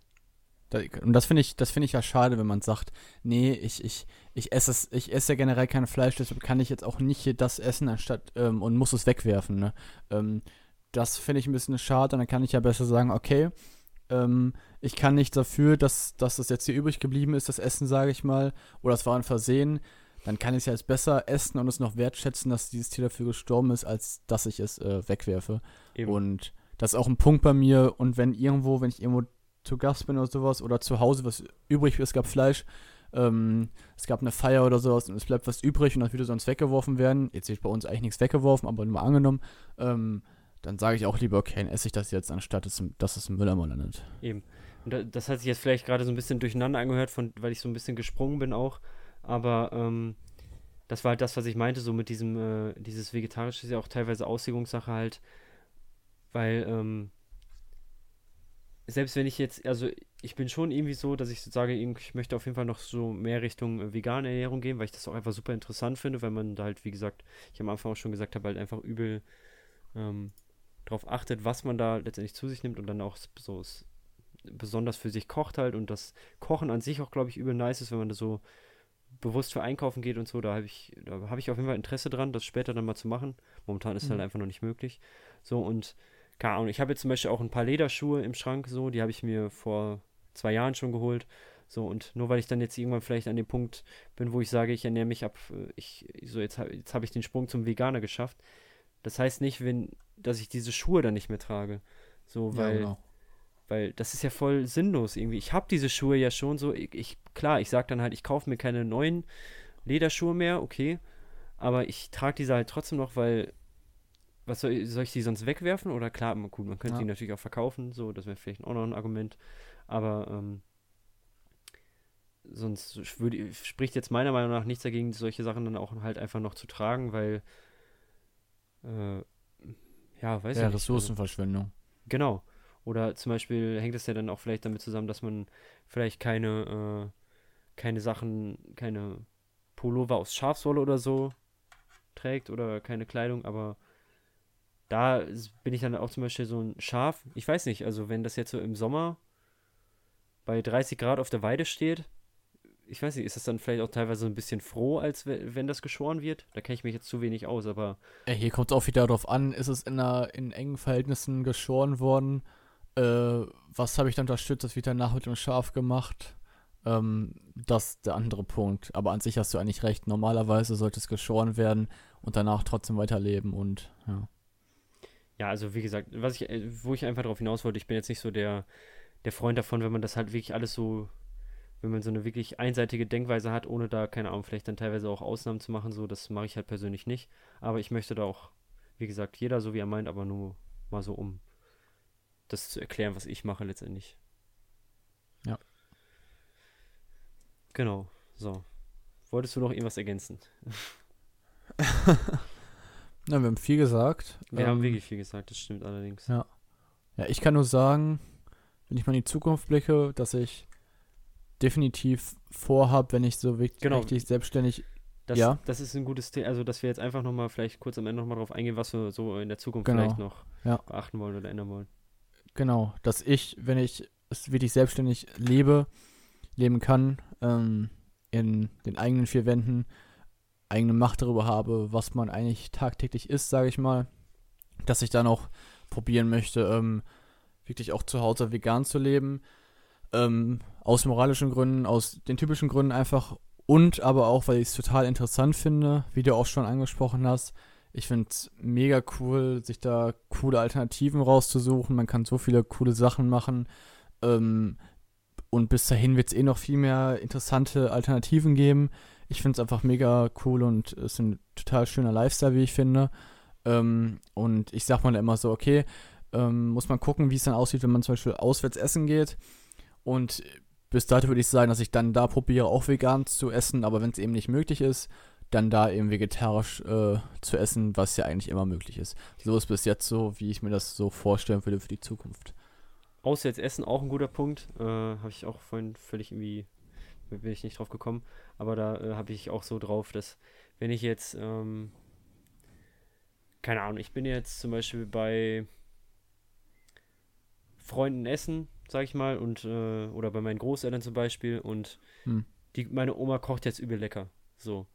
Da, und das finde ich, das finde ich ja schade, wenn man sagt, nee, ich, ich, ich esse es, ich esse ja generell kein Fleisch, deshalb kann ich jetzt auch nicht hier das essen, anstatt ähm, und muss es wegwerfen. Ne? Ähm, das finde ich ein bisschen schade, und dann kann ich ja besser sagen, okay, ähm, ich kann nicht dafür, dass, dass das jetzt hier übrig geblieben ist, das Essen, sage ich mal, oder es war ein Versehen, dann kann ich es ja jetzt besser essen und es noch wertschätzen, dass dieses Tier dafür gestorben ist, als dass ich es äh, wegwerfe. Eben. Und das ist auch ein Punkt bei mir. Und wenn irgendwo, wenn ich irgendwo zu Gast bin oder sowas oder zu Hause was übrig es gab Fleisch, ähm, es gab eine Feier oder sowas und es bleibt was übrig und das würde sonst weggeworfen werden. Jetzt ist bei uns eigentlich nichts weggeworfen, aber nur angenommen. Ähm, dann sage ich auch lieber, okay, dann esse ich das jetzt, anstatt im- dass es im Mülleimer landet. Eben. Und da, das hat sich jetzt vielleicht gerade so ein bisschen durcheinander angehört, von, weil ich so ein bisschen gesprungen bin auch. Aber ähm, das war halt das, was ich meinte, so mit diesem, äh, dieses Vegetarische ist ja auch teilweise Auslegungssache halt, weil ähm, selbst wenn ich jetzt, also ich bin schon irgendwie so, dass ich sage, ich möchte auf jeden Fall noch so mehr Richtung äh, vegane Ernährung gehen, weil ich das auch einfach super interessant finde, weil man da halt, wie gesagt, ich am Anfang auch schon gesagt habe, halt einfach übel ähm, drauf achtet, was man da letztendlich zu sich nimmt und dann auch so besonders für sich kocht halt und das Kochen an sich auch, glaube ich, übel nice ist, wenn man da so bewusst für einkaufen geht und so, da habe ich, da habe ich auf jeden Fall Interesse dran, das später dann mal zu machen. Momentan ist es halt Mhm. einfach noch nicht möglich. So und keine Ahnung, ich habe jetzt zum Beispiel auch ein paar Lederschuhe im Schrank, so, die habe ich mir vor zwei Jahren schon geholt. So, und nur weil ich dann jetzt irgendwann vielleicht an dem Punkt bin, wo ich sage, ich ernähre mich ab, äh, ich, so jetzt, jetzt habe ich den Sprung zum Veganer geschafft. Das heißt nicht, wenn, dass ich diese Schuhe dann nicht mehr trage. So, weil, genau. weil das ist ja voll sinnlos irgendwie. Ich habe diese Schuhe ja schon so. Ich, ich klar, ich sag dann halt, ich kaufe mir keine neuen Lederschuhe mehr, okay. Aber ich trage diese halt trotzdem noch, weil. Was soll, soll ich die sonst wegwerfen? Oder klar, gut, man könnte Ja. die natürlich auch verkaufen, so, das wäre vielleicht auch noch ein Argument. Aber ähm, sonst würde, spricht jetzt meiner Meinung nach nichts dagegen, solche Sachen dann auch halt einfach noch zu tragen, weil äh, ja, weiß Ja, ich nicht. also- Ressourcenverschwendung. Genau. Oder zum Beispiel hängt es ja dann auch vielleicht damit zusammen, dass man vielleicht keine, äh, keine Sachen, keine Pullover aus Schafswolle oder so trägt oder keine Kleidung, aber da bin ich dann auch zum Beispiel so ein Schaf. Ich weiß nicht, also wenn das jetzt so im Sommer bei 30 Grad auf der Weide steht, ich weiß nicht, ist das dann vielleicht auch teilweise ein bisschen froh, als wenn das geschoren wird? Da kenne ich mich jetzt zu wenig aus, aber. Ja, hier kommt es auch wieder darauf an, ist es in, einer, in engen Verhältnissen geschoren worden? Äh, was habe ich dann unterstützt? Das wird danach mit dem Schaf gemacht. Ähm, das ist der andere Punkt. Aber an sich hast du eigentlich recht. Normalerweise sollte es geschoren werden und danach trotzdem weiterleben und ja. Ja, also wie gesagt, was ich, äh, wo ich einfach darauf hinaus wollte, ich bin jetzt nicht so der, der Freund davon, wenn man das halt wirklich alles so wenn man so eine wirklich einseitige Denkweise hat, ohne da, keine Ahnung, vielleicht dann teilweise auch Ausnahmen zu machen, so, das mache ich halt persönlich nicht. Aber ich möchte da auch, wie gesagt, jeder so wie er meint, aber nur mal so, um das zu erklären, was ich mache letztendlich. Ja. Genau, so. Wolltest du noch irgendwas ergänzen? Na, wir haben viel gesagt. Wir ähm, haben wirklich viel gesagt, das stimmt allerdings. Ja. Ja, ich kann nur sagen, wenn ich mal in die Zukunft blicke, dass ich definitiv vorhabe, wenn ich so wirklich genau. richtig selbstständig. Das, ja. das ist ein gutes Thema. Also, dass wir jetzt einfach nochmal vielleicht kurz am Ende nochmal drauf eingehen, was wir so in der Zukunft genau. vielleicht noch ja. beachten wollen oder ändern wollen. Genau, dass ich, wenn ich es wirklich selbstständig lebe, leben kann, ähm, in den eigenen vier Wänden, eigene Macht darüber habe, was man eigentlich tagtäglich isst, sage ich mal, dass ich dann auch probieren möchte, ähm, wirklich auch zu Hause vegan zu leben. Ähm, aus moralischen Gründen, aus den typischen Gründen einfach und aber auch, weil ich es total interessant finde, wie du auch schon angesprochen hast. Ich finde es mega cool, sich da coole Alternativen rauszusuchen. Man kann so viele coole Sachen machen. Ähm, und bis dahin wird es eh noch viel mehr interessante Alternativen geben. Ich finde es einfach mega cool und es ist ein total schöner Lifestyle, wie ich finde. Ähm, und ich sag mal immer so, okay, ähm, muss man gucken, wie es dann aussieht, wenn man zum Beispiel auswärts essen geht. Und bis dato würde ich sagen, dass ich dann da probiere, auch vegan zu essen, aber wenn es eben nicht möglich ist, dann da eben vegetarisch äh, zu essen, was ja eigentlich immer möglich ist. So ist bis jetzt so, wie ich mir das so vorstellen würde für die Zukunft. Auswärts essen auch ein guter Punkt. Äh, habe ich auch vorhin völlig irgendwie, bin ich nicht drauf gekommen, aber da äh, habe ich auch so drauf, dass wenn ich jetzt, ähm, keine Ahnung, ich bin jetzt zum Beispiel bei Freunden essen sag ich mal, und äh, oder bei meinen Großeltern zum Beispiel und hm. die, meine Oma kocht jetzt übel lecker. So.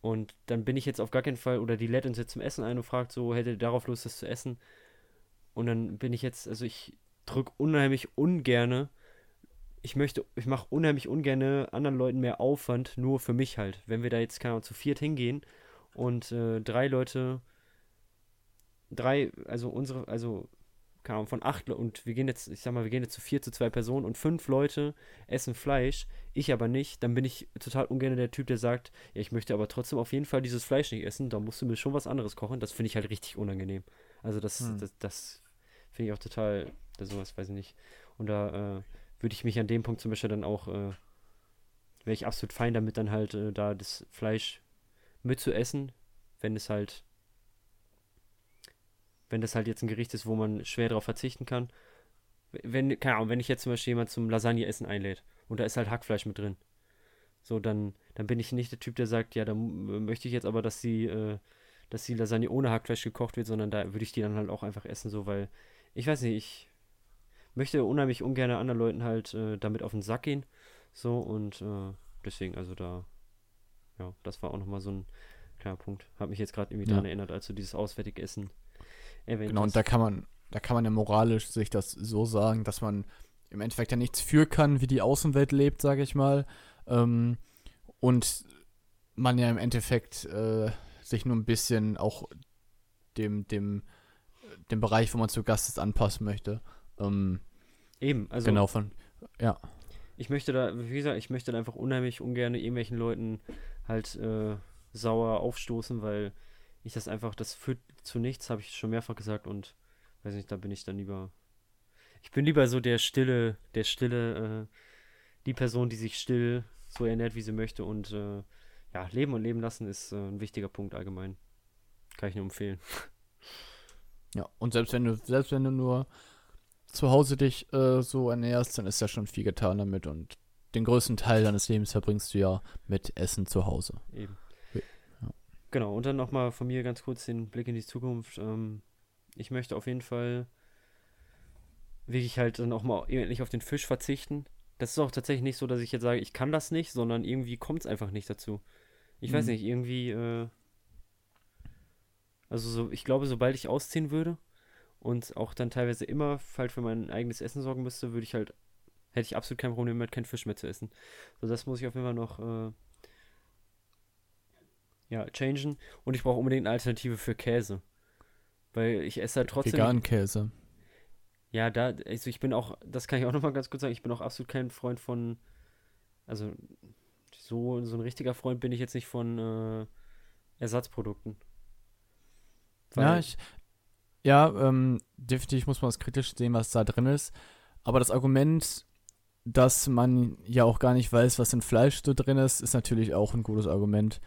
Und dann bin ich jetzt auf gar keinen Fall, oder die lädt uns jetzt zum Essen ein und fragt so, hätte darauf Lust, das zu essen? Und dann bin ich jetzt, also ich drück unheimlich ungerne, ich möchte, ich mache unheimlich ungerne anderen Leuten mehr Aufwand, nur für mich halt. Wenn wir da jetzt, keine Ahnung, zu viert hingehen und äh, drei Leute, drei, also unsere, also keine Ahnung, von acht und wir gehen jetzt, ich sag mal, wir gehen jetzt zu vier, zu zwei Personen und fünf Leute essen Fleisch, ich aber nicht, dann bin ich total ungern der Typ, der sagt, ja, ich möchte aber trotzdem auf jeden Fall dieses Fleisch nicht essen, da musst du mir schon was anderes kochen. Das finde ich halt richtig unangenehm. Also das, hm. das, das finde ich auch total, das sowas weiß ich nicht. Und da äh, würde ich mich an dem Punkt zum Beispiel dann auch, äh, wäre ich absolut fein damit, dann halt äh, da das Fleisch mitzuessen, wenn es halt wenn das halt jetzt ein Gericht ist, wo man schwer darauf verzichten kann. Wenn, keine Ahnung, wenn ich jetzt zum Beispiel jemand zum Lasagne-Essen einlädt und da ist halt Hackfleisch mit drin, so, dann, dann bin ich nicht der Typ, der sagt, ja, da möchte ich jetzt aber, dass die, äh, dass die Lasagne ohne Hackfleisch gekocht wird, sondern da würde ich die dann halt auch einfach essen, so, weil, ich weiß nicht, ich möchte unheimlich ungern anderen Leuten halt äh, damit auf den Sack gehen, so, und äh, deswegen, also da, ja, das war auch nochmal so ein kleiner Punkt. Hat mich jetzt gerade irgendwie ja. daran erinnert, als du dieses auswärtige Essen erwähnt Genau, hast. und da kann man, da kann man ja moralisch sich das so sagen, dass man im Endeffekt ja nichts für kann, wie die Außenwelt lebt, sage ich mal. Ähm, und man ja im Endeffekt äh, sich nur ein bisschen auch dem, dem, dem Bereich, wo man zu Gast ist, anpassen möchte. Ähm, Eben, also. Genau, von, ja. Ich möchte da, wie gesagt, ich möchte da einfach unheimlich ungern irgendwelchen Leuten halt äh, sauer aufstoßen, weil ich das einfach, das führt zu nichts, habe ich schon mehrfach gesagt und weiß nicht, da bin ich dann lieber. Ich bin lieber so der stille, der stille, äh, die Person, die sich still so ernährt, wie sie möchte und äh, ja, leben und leben lassen ist äh, ein wichtiger Punkt allgemein. Kann ich nur empfehlen. Ja, und selbst wenn du, selbst wenn du nur zu Hause dich äh, so ernährst, dann ist ja schon viel getan damit und den größten Teil deines Lebens verbringst du ja mit Essen zu Hause. Eben. Genau, und dann nochmal von mir ganz kurz den Blick in die Zukunft. Ähm, ich möchte auf jeden Fall wirklich halt dann auch mal endlich auf den Fisch verzichten. das ist auch tatsächlich nicht so, dass ich jetzt sage, ich kann das nicht, sondern irgendwie kommt es einfach nicht dazu. Ich mhm. weiß nicht, irgendwie, äh, also so, ich glaube, sobald ich ausziehen würde und auch dann teilweise immer halt für mein eigenes Essen sorgen müsste, würde ich halt, hätte ich absolut kein Problem mit, keinen Fisch mehr zu essen. So, das muss ich auf jeden Fall noch, äh, ja, changen. Und ich brauche unbedingt eine Alternative für Käse. Weil ich esse halt trotzdem. Vegan Käse. Ja, da, also ich bin auch, das kann ich auch nochmal ganz kurz sagen, ich bin auch absolut kein Freund von, also so, so ein richtiger Freund bin ich jetzt nicht von äh, Ersatzprodukten. Weil ja, ich, ja, ähm, definitiv muss man es kritisch sehen, was da drin ist. Aber das Argument, dass man ja auch gar nicht weiß, was in Fleisch so drin ist, ist natürlich auch ein gutes Argument,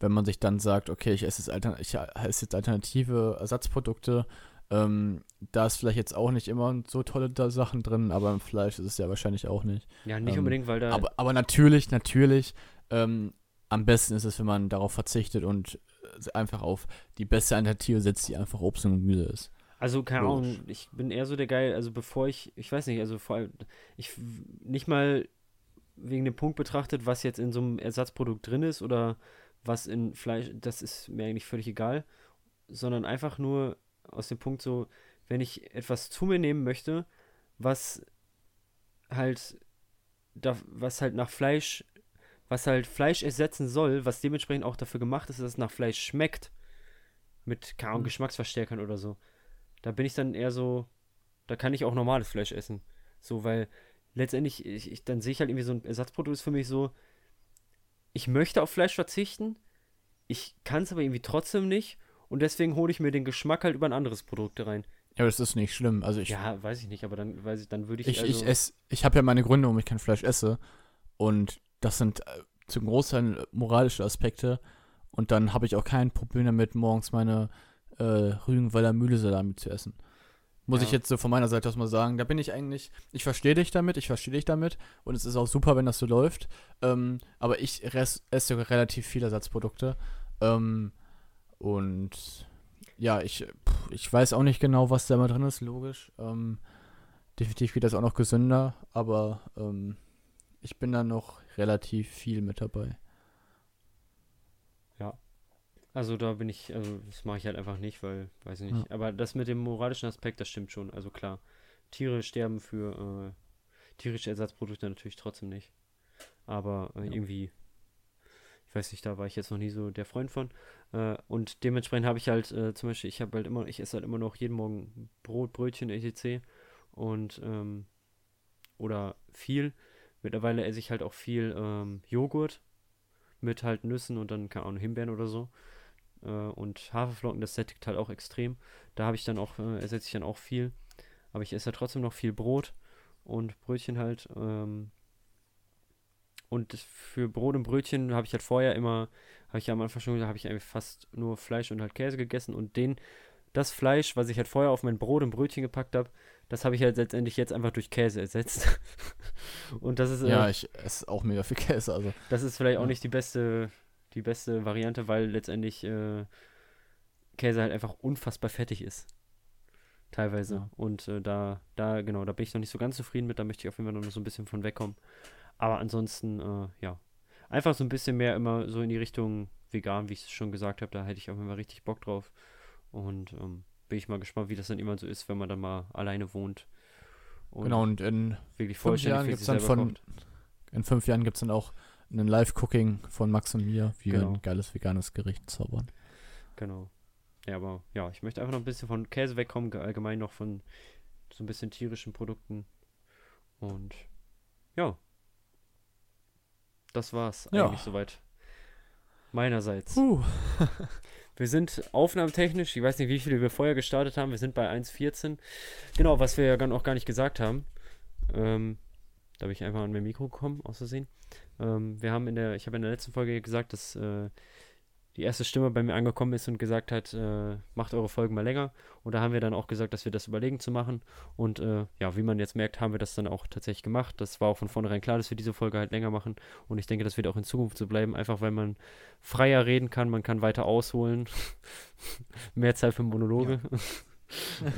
wenn man sich dann sagt, okay, ich esse jetzt, Altern ich esse jetzt alternative Ersatzprodukte ähm, da ist vielleicht jetzt auch nicht immer so tolle Sachen drin, aber im Fleisch ist es ja wahrscheinlich auch nicht. Ja, nicht ähm, unbedingt, weil da. Aber, aber natürlich, natürlich, ähm, am besten ist es, wenn man darauf verzichtet und einfach auf die beste Alternative setzt, die einfach Obst und Gemüse ist. Also, keine Ahnung, ich bin eher so der Geil, also bevor ich, ich weiß nicht, also vor allem, ich nicht mal wegen dem Punkt betrachtet, was jetzt in so einem Ersatzprodukt drin ist oder was in Fleisch, das ist mir eigentlich völlig egal, sondern einfach nur, aus dem Punkt so, wenn ich etwas zu mir nehmen möchte, was halt, da, was halt nach Fleisch, was halt Fleisch ersetzen soll, was dementsprechend auch dafür gemacht ist, dass es nach Fleisch schmeckt, mit kaum mhm. Geschmacksverstärkern oder so. Da bin ich dann eher so, da kann ich auch normales Fleisch essen. So, weil letztendlich, ich, ich, dann sehe ich halt irgendwie so ein Ersatzprodukt ist für mich so, ich möchte auf Fleisch verzichten, ich kann es aber irgendwie trotzdem nicht und deswegen hole ich mir den Geschmack halt über ein anderes Produkt rein. Ja, das ist nicht schlimm. Also ich, ja, weiß ich nicht, aber dann weiß ich, dann würde ich. Ich, also ich esse, ich habe ja meine Gründe, warum ich kein Fleisch esse. Und das sind äh, zum Großteil moralische Aspekte. Und dann habe ich auch kein Problem damit, morgens meine äh, Rügenwalder Mühlesalami zu essen. Muss ja. ich jetzt so von meiner Seite aus mal sagen. Da bin ich eigentlich, ich verstehe dich damit, ich verstehe dich damit. Und es ist auch super, wenn das so läuft. Ähm, aber ich esse relativ viele Ersatzprodukte. Ähm, und ja, ich, ich weiß auch nicht genau, was da mal drin ist, logisch. Ähm, definitiv geht das auch noch gesünder, aber ähm, ich bin da noch relativ viel mit dabei. Ja. Also da bin ich, also das mache ich halt einfach nicht, weil, weiß ich nicht. Ja. Aber das mit dem moralischen Aspekt, das stimmt schon. Also klar, Tiere sterben für äh, tierische Ersatzprodukte natürlich trotzdem nicht. Aber äh, ja. irgendwie ich weiß nicht, da war ich jetzt noch nie so der Freund von. Äh, und dementsprechend habe ich halt äh, zum Beispiel, ich habe halt immer, ich esse halt immer noch jeden Morgen Brot, Brötchen, etc. Und ähm, oder viel. Mittlerweile esse ich halt auch viel ähm, Joghurt mit halt Nüssen und dann, keine Ahnung, Himbeeren oder so. Äh, und Haferflocken, das sättigt halt auch extrem. Da habe ich dann auch, äh, ersetze ich dann auch viel. Aber ich esse halt trotzdem noch viel Brot und Brötchen halt. Ähm, und für Brot und Brötchen habe ich halt vorher immer, habe ich ja am Anfang schon gesagt, habe ich eigentlich fast nur Fleisch und halt Käse gegessen. Und den, das Fleisch, was ich halt vorher auf mein Brot und Brötchen gepackt habe, das habe ich halt letztendlich jetzt einfach durch Käse ersetzt. und das ist. Ja, äh, ich esse auch mega viel Käse. Also. Das ist vielleicht auch nicht die beste, die beste Variante, weil letztendlich äh, Käse halt einfach unfassbar fettig ist. Teilweise. Ja. Und äh, da, da, genau, da bin ich noch nicht so ganz zufrieden mit. Da möchte ich auf jeden Fall noch so ein bisschen von wegkommen. Aber ansonsten, äh, ja. Einfach so ein bisschen mehr immer so in die Richtung vegan, wie ich es schon gesagt habe. Da hätte ich auch immer richtig Bock drauf. Und ähm, bin ich mal gespannt, wie das dann immer so ist, wenn man dann mal alleine wohnt. Und genau, und in wirklich fünf Jahren gibt es dann von. Kocht. In fünf Jahren gibt es dann auch ein Live-Cooking von Max und mir, wie genau. wir ein geiles veganes Gericht zaubern. Genau. Ja, aber ja, ich möchte einfach noch ein bisschen von Käse wegkommen, allgemein noch von so ein bisschen tierischen Produkten. Und ja, das war's ja. eigentlich soweit. Meinerseits. Puh. wir sind aufnahmetechnisch, ich weiß nicht, wie viele wir vorher gestartet haben, wir sind bei 1,14. Genau, was wir ja auch gar nicht gesagt haben. Ähm, da bin ich einfach an mein Mikro gekommen, aus Versehen. Ähm, wir haben in der, ich habe in der letzten Folge gesagt, dass äh, die erste Stimme bei mir angekommen ist und gesagt hat, äh, macht eure Folgen mal länger. Und da haben wir dann auch gesagt, dass wir das überlegen zu machen. Und äh, ja, wie man jetzt merkt, haben wir das dann auch tatsächlich gemacht. Das war auch von vornherein klar, dass wir diese Folge halt länger machen. Und ich denke, das wird auch in Zukunft so bleiben, einfach weil man freier reden kann, man kann weiter ausholen. Mehr Zeit für Monologe.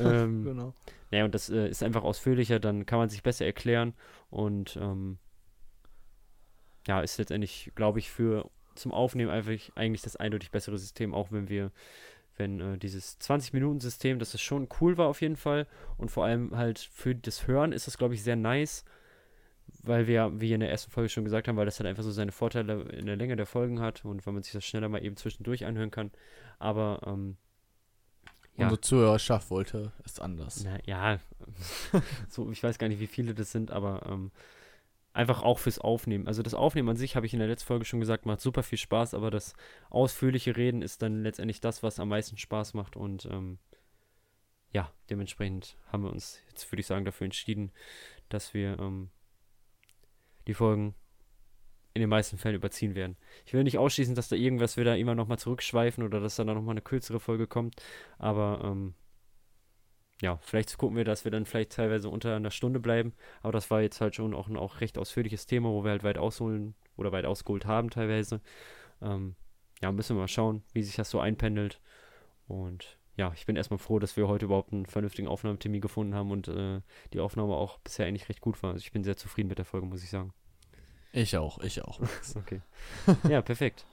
Ja. ähm, genau. Ja, und das äh, ist einfach ausführlicher, dann kann man sich besser erklären. Und ähm, ja, ist letztendlich, glaube ich, für zum Aufnehmen einfach eigentlich das eindeutig bessere System, auch wenn wir, wenn äh, dieses 20-Minuten-System, dass es schon cool war auf jeden Fall und vor allem halt für das Hören ist das, glaube ich, sehr nice, weil wir, wie in der ersten Folge schon gesagt haben, weil das halt einfach so seine Vorteile in der Länge der Folgen hat und weil man sich das schneller mal eben zwischendurch anhören kann. Aber ähm, ja. Unsere Zuhörerschaft wollte es anders. Na, ja, so, ich weiß gar nicht, wie viele das sind, aber ähm, einfach auch fürs Aufnehmen. Also das Aufnehmen an sich, habe ich in der letzten Folge schon gesagt, macht super viel Spaß, aber das ausführliche Reden ist dann letztendlich das, was am meisten Spaß macht und ähm, ja, dementsprechend haben wir uns jetzt, würde ich sagen, dafür entschieden, dass wir ähm, die Folgen in den meisten Fällen überziehen werden. Ich will nicht ausschließen, dass da irgendwas wieder immer nochmal zurückschweifen oder dass da nochmal eine kürzere Folge kommt, aber ähm, ja, vielleicht gucken wir, dass wir dann vielleicht teilweise unter einer Stunde bleiben. Aber das war jetzt halt schon auch ein auch recht ausführliches Thema, wo wir halt weit ausholen oder weit ausgeholt haben teilweise. Ähm, ja, müssen wir mal schauen, wie sich das so einpendelt. Und ja, ich bin erstmal froh, dass wir heute überhaupt einen vernünftigen Aufnahmetermin gefunden haben und äh, die Aufnahme auch bisher eigentlich recht gut war. Also ich bin sehr zufrieden mit der Folge, muss ich sagen. Ich auch, ich auch. okay. Ja, perfekt.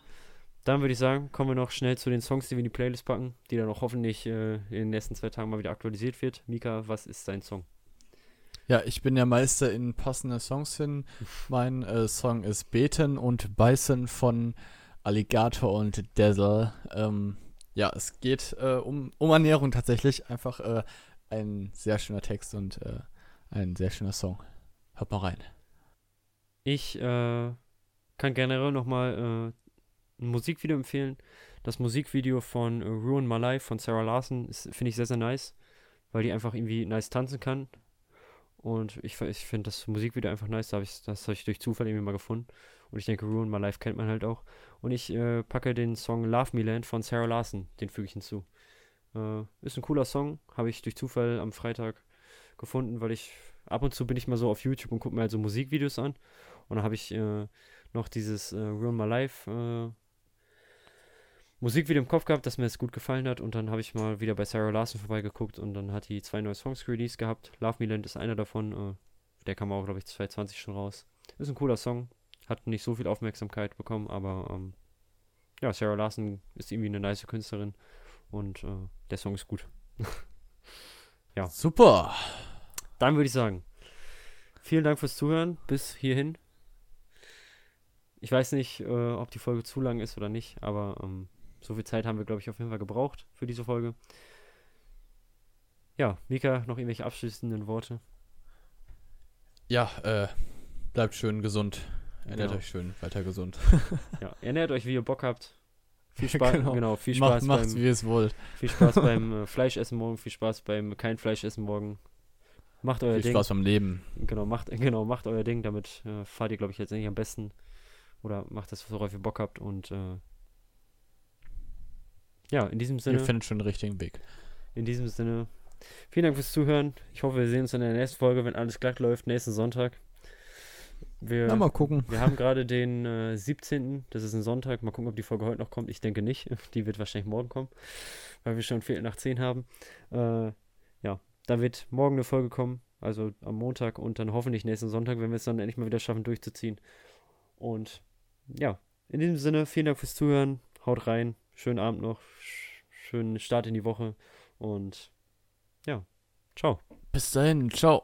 Dann würde ich sagen, kommen wir noch schnell zu den Songs, die wir in die Playlist packen, die dann auch hoffentlich äh, in den nächsten zwei Tagen mal wieder aktualisiert wird. Mika, was ist dein Song? Ja, ich bin ja Meister in passende Songs hin. mein äh, Song ist Beten und Beißen von Alligator und Dazzle. Ähm, ja, es geht äh, um, um Ernährung tatsächlich. Einfach äh, ein sehr schöner Text und äh, ein sehr schöner Song. Hört mal rein. Ich äh, kann generell nochmal ein Musikvideo empfehlen. Das Musikvideo von uh, Ruin My Life von Sarah Larson finde ich sehr, sehr nice, weil die einfach irgendwie nice tanzen kann. Und ich, ich finde das Musikvideo einfach nice. Das habe ich, hab ich durch Zufall irgendwie mal gefunden. Und ich denke, Ruin My Life kennt man halt auch. Und ich äh, packe den Song Love Me Land von Sarah Larson. Den füge ich hinzu. Äh, ist ein cooler Song. Habe ich durch Zufall am Freitag gefunden, weil ich ab und zu bin ich mal so auf YouTube und gucke mir halt Musikvideos an. Und dann habe ich äh, noch dieses äh, Ruin My Life äh, Musikvideo im Kopf gehabt, das mir jetzt gut gefallen hat und dann habe ich mal wieder bei Sarah Larson vorbeigeguckt und dann hat die zwei neue Songs released gehabt. Love Me Land ist einer davon, äh, der kam auch, glaube ich, 2020 schon raus. Ist ein cooler Song, hat nicht so viel Aufmerksamkeit bekommen, aber ähm, ja, Sarah Larson ist irgendwie eine nice Künstlerin und äh, der Song ist gut. ja. Super. Dann würde ich sagen, vielen Dank fürs Zuhören bis hierhin. Ich weiß nicht, äh, ob die Folge zu lang ist oder nicht, aber ähm, so viel Zeit haben wir, glaube ich, auf jeden Fall gebraucht für diese Folge. Ja, Mika, noch irgendwelche abschließenden Worte? Ja, äh, bleibt schön gesund. Ernährt genau. euch schön weiter gesund. ja, ernährt euch, wie ihr Bock habt. Viel Spaß, genau. genau viel Spaß Macht, beim, wie es wollt. Viel Spaß beim äh, Fleischessen morgen, viel Spaß beim kein Fleischessen morgen. Macht euer viel Ding. Viel Spaß beim Leben. Genau, macht, genau, macht euer Ding, damit äh, fahrt ihr, glaube ich, jetzt nicht am besten. Oder macht das, worauf ihr Bock habt und äh, ja, in diesem Sinne. Ihr findet schon den richtigen Weg. In diesem Sinne, vielen Dank fürs Zuhören. Ich hoffe, wir sehen uns in der nächsten Folge, wenn alles glatt läuft, nächsten Sonntag. Wir, Na, mal gucken. Wir haben gerade den äh, 17. Das ist ein Sonntag. Mal gucken, ob die Folge heute noch kommt. Ich denke nicht. Die wird wahrscheinlich morgen kommen, weil wir schon Viertel nach 10 haben. Äh, ja, da wird morgen eine Folge kommen. Also am Montag und dann hoffentlich nächsten Sonntag, wenn wir es dann endlich mal wieder schaffen, durchzuziehen. Und ja, in diesem Sinne, vielen Dank fürs Zuhören. Haut rein schönen Abend noch, schönen Start in die Woche und ja, ciao. Bis dahin, ciao.